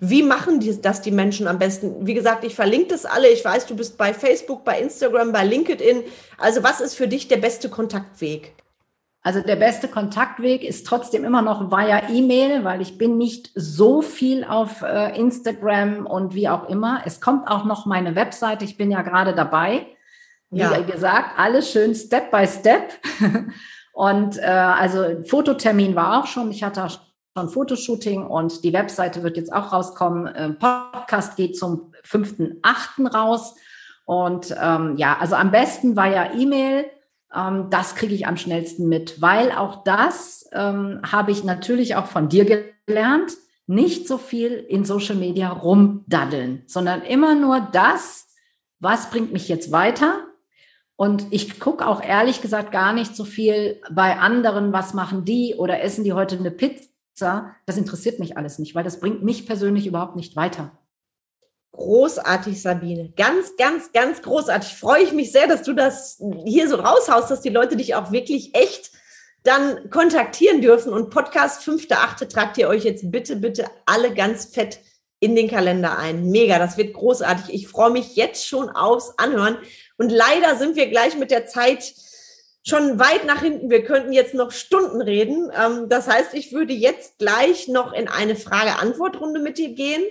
Wie machen die, das die Menschen am besten? Wie gesagt, ich verlinke das alle. Ich weiß, du bist bei Facebook, bei Instagram, bei LinkedIn. Also was ist für dich der beste Kontaktweg? Also der beste Kontaktweg ist trotzdem immer noch via E-Mail, weil ich bin nicht so viel auf äh, Instagram und wie auch immer. Es kommt auch noch meine Webseite. Ich bin ja gerade dabei. Wie ja. gesagt, alles schön Step by Step. und äh, also Fototermin war auch schon. Ich hatte schon Fotoshooting und die Webseite wird jetzt auch rauskommen. Ähm, Podcast geht zum 5.8. raus. Und ähm, ja, also am besten war ja E-Mail. Ähm, das kriege ich am schnellsten mit, weil auch das ähm, habe ich natürlich auch von dir gelernt. Nicht so viel in Social Media rumdaddeln, sondern immer nur das, was bringt mich jetzt weiter. Und ich gucke auch ehrlich gesagt gar nicht so viel bei anderen, was machen die oder essen die heute eine Pizza. Das interessiert mich alles nicht, weil das bringt mich persönlich überhaupt nicht weiter. Großartig, Sabine. Ganz, ganz, ganz großartig. Freue ich mich sehr, dass du das hier so raushaust, dass die Leute dich auch wirklich echt dann kontaktieren dürfen. Und Podcast 5.8. tragt ihr euch jetzt bitte, bitte alle ganz fett in den Kalender ein. Mega, das wird großartig. Ich freue mich jetzt schon aufs Anhören. Und leider sind wir gleich mit der Zeit schon weit nach hinten. Wir könnten jetzt noch Stunden reden. Ähm, das heißt, ich würde jetzt gleich noch in eine Frage-Antwort-Runde mit dir gehen.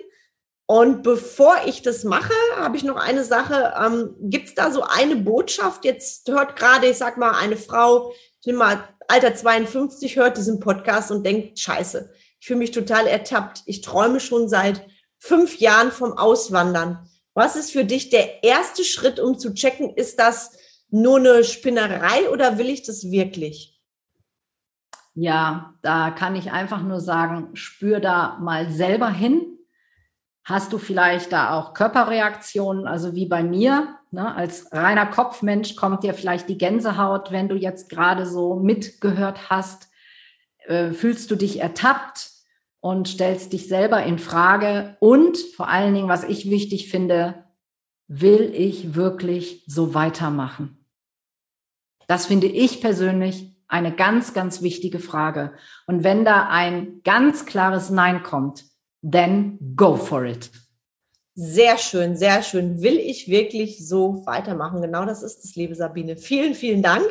Und bevor ich das mache, habe ich noch eine Sache. Ähm, Gibt es da so eine Botschaft? Jetzt hört gerade, ich sag mal, eine Frau, ich nehme mal Alter 52, hört diesen Podcast und denkt, scheiße, ich fühle mich total ertappt. Ich träume schon seit fünf Jahren vom Auswandern. Was ist für dich der erste Schritt, um zu checken, ist das nur eine Spinnerei oder will ich das wirklich? Ja, da kann ich einfach nur sagen, spür da mal selber hin Hast du vielleicht da auch Körperreaktionen, also wie bei mir? Ne? Als reiner Kopfmensch kommt dir vielleicht die Gänsehaut, wenn du jetzt gerade so mitgehört hast. Äh, fühlst du dich ertappt und stellst dich selber in Frage? Und vor allen Dingen, was ich wichtig finde, will ich wirklich so weitermachen? Das finde ich persönlich eine ganz, ganz wichtige Frage. Und wenn da ein ganz klares Nein kommt, then go for it. Sehr schön, sehr schön. Will ich wirklich so weitermachen? Genau das ist es, liebe Sabine. Vielen, vielen Dank.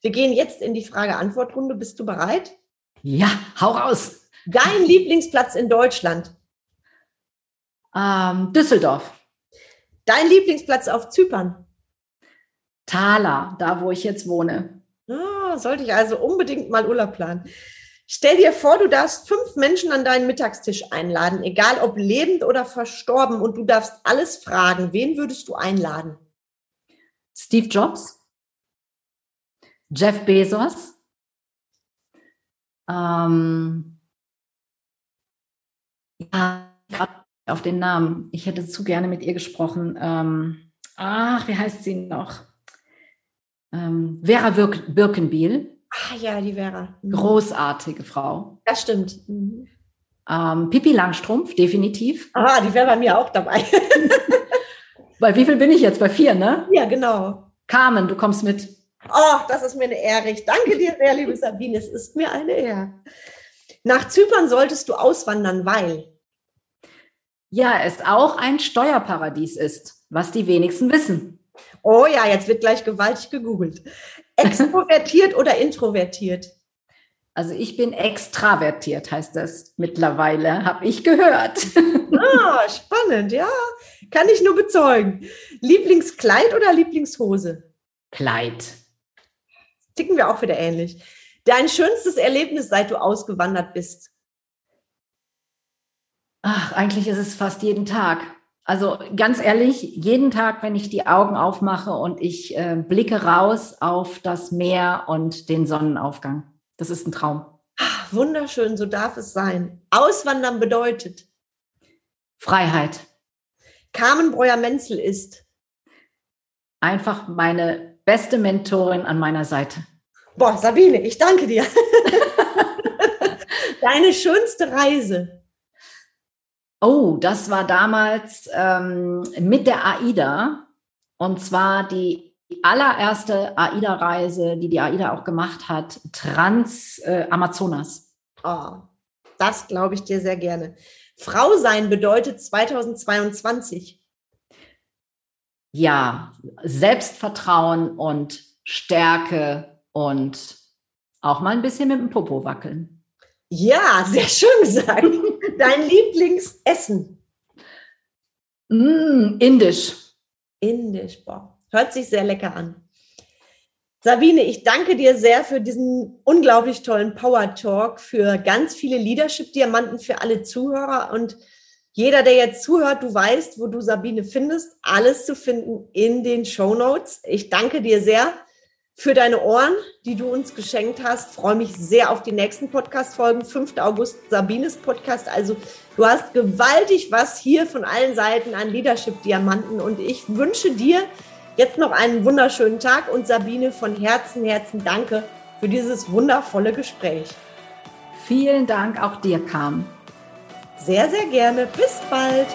Wir gehen jetzt in die Frage-Antwort-Runde. Bist du bereit? Ja, hau raus. Dein Lieblingsplatz in Deutschland? Ähm, Düsseldorf. Dein Lieblingsplatz auf Zypern? Thala, da wo ich jetzt wohne. Ah, sollte ich also unbedingt mal Urlaub planen. Stell dir vor, du darfst fünf Menschen an deinen Mittagstisch einladen, egal ob lebend oder verstorben, und du darfst alles fragen. Wen würdest du einladen? Steve Jobs, Jeff Bezos, ähm, ja, auf den Namen. Ich hätte zu gerne mit ihr gesprochen. Ähm, ach, wie heißt sie noch? Ähm, Vera Birkenbiel. Ah ja, die Vera. Mhm. Großartige Frau. Das stimmt. Mhm. Ähm, Pippi Langstrumpf, definitiv. Ah, die wäre bei mir auch dabei. bei wie viel bin ich jetzt? Bei vier, ne? Ja, genau. Carmen, du kommst mit. Oh, das ist mir eine Ehre. Ich danke dir sehr, liebe Sabine. Es ist mir eine Ehre. Nach Zypern solltest du auswandern, weil. Ja, es auch ein Steuerparadies ist, was die wenigsten wissen. Oh ja, jetzt wird gleich gewaltig gegoogelt. Extrovertiert oder introvertiert? Also ich bin extravertiert, heißt das mittlerweile, habe ich gehört. Ah, spannend, ja. Kann ich nur bezeugen. Lieblingskleid oder Lieblingshose? Kleid. Ticken wir auch wieder ähnlich. Dein schönstes Erlebnis, seit du ausgewandert bist? Ach, eigentlich ist es fast jeden Tag. Also ganz ehrlich, jeden Tag, wenn ich die Augen aufmache und ich äh, blicke raus auf das Meer und den Sonnenaufgang. Das ist ein Traum. Ach, wunderschön, so darf es sein. Auswandern bedeutet Freiheit. Carmen Breuer-Menzel ist einfach meine beste Mentorin an meiner Seite. Boah, Sabine, ich danke dir. Deine schönste Reise. Oh, das war damals ähm, mit der AIDA. Und zwar die allererste AIDA-Reise, die die AIDA auch gemacht hat, Trans-Amazonas. Äh, oh, das glaube ich dir sehr gerne. Frau sein bedeutet 2022. Ja, Selbstvertrauen und Stärke und auch mal ein bisschen mit dem Popo wackeln. Ja, sehr schön gesagt. Dein Lieblingsessen? Mm, indisch. Indisch, boah. Hört sich sehr lecker an. Sabine, ich danke dir sehr für diesen unglaublich tollen Power Talk, für ganz viele Leadership-Diamanten für alle Zuhörer und jeder, der jetzt zuhört, du weißt, wo du Sabine findest. Alles zu finden in den Show Notes. Ich danke dir sehr für deine Ohren, die du uns geschenkt hast. Freue mich sehr auf die nächsten Podcast-Folgen. 5. August, Sabines Podcast. Also du hast gewaltig was hier von allen Seiten an Leadership-Diamanten und ich wünsche dir, Jetzt noch einen wunderschönen Tag und Sabine von Herzen, Herzen danke für dieses wundervolle Gespräch. Vielen Dank auch dir, Carmen. Sehr, sehr gerne. Bis bald.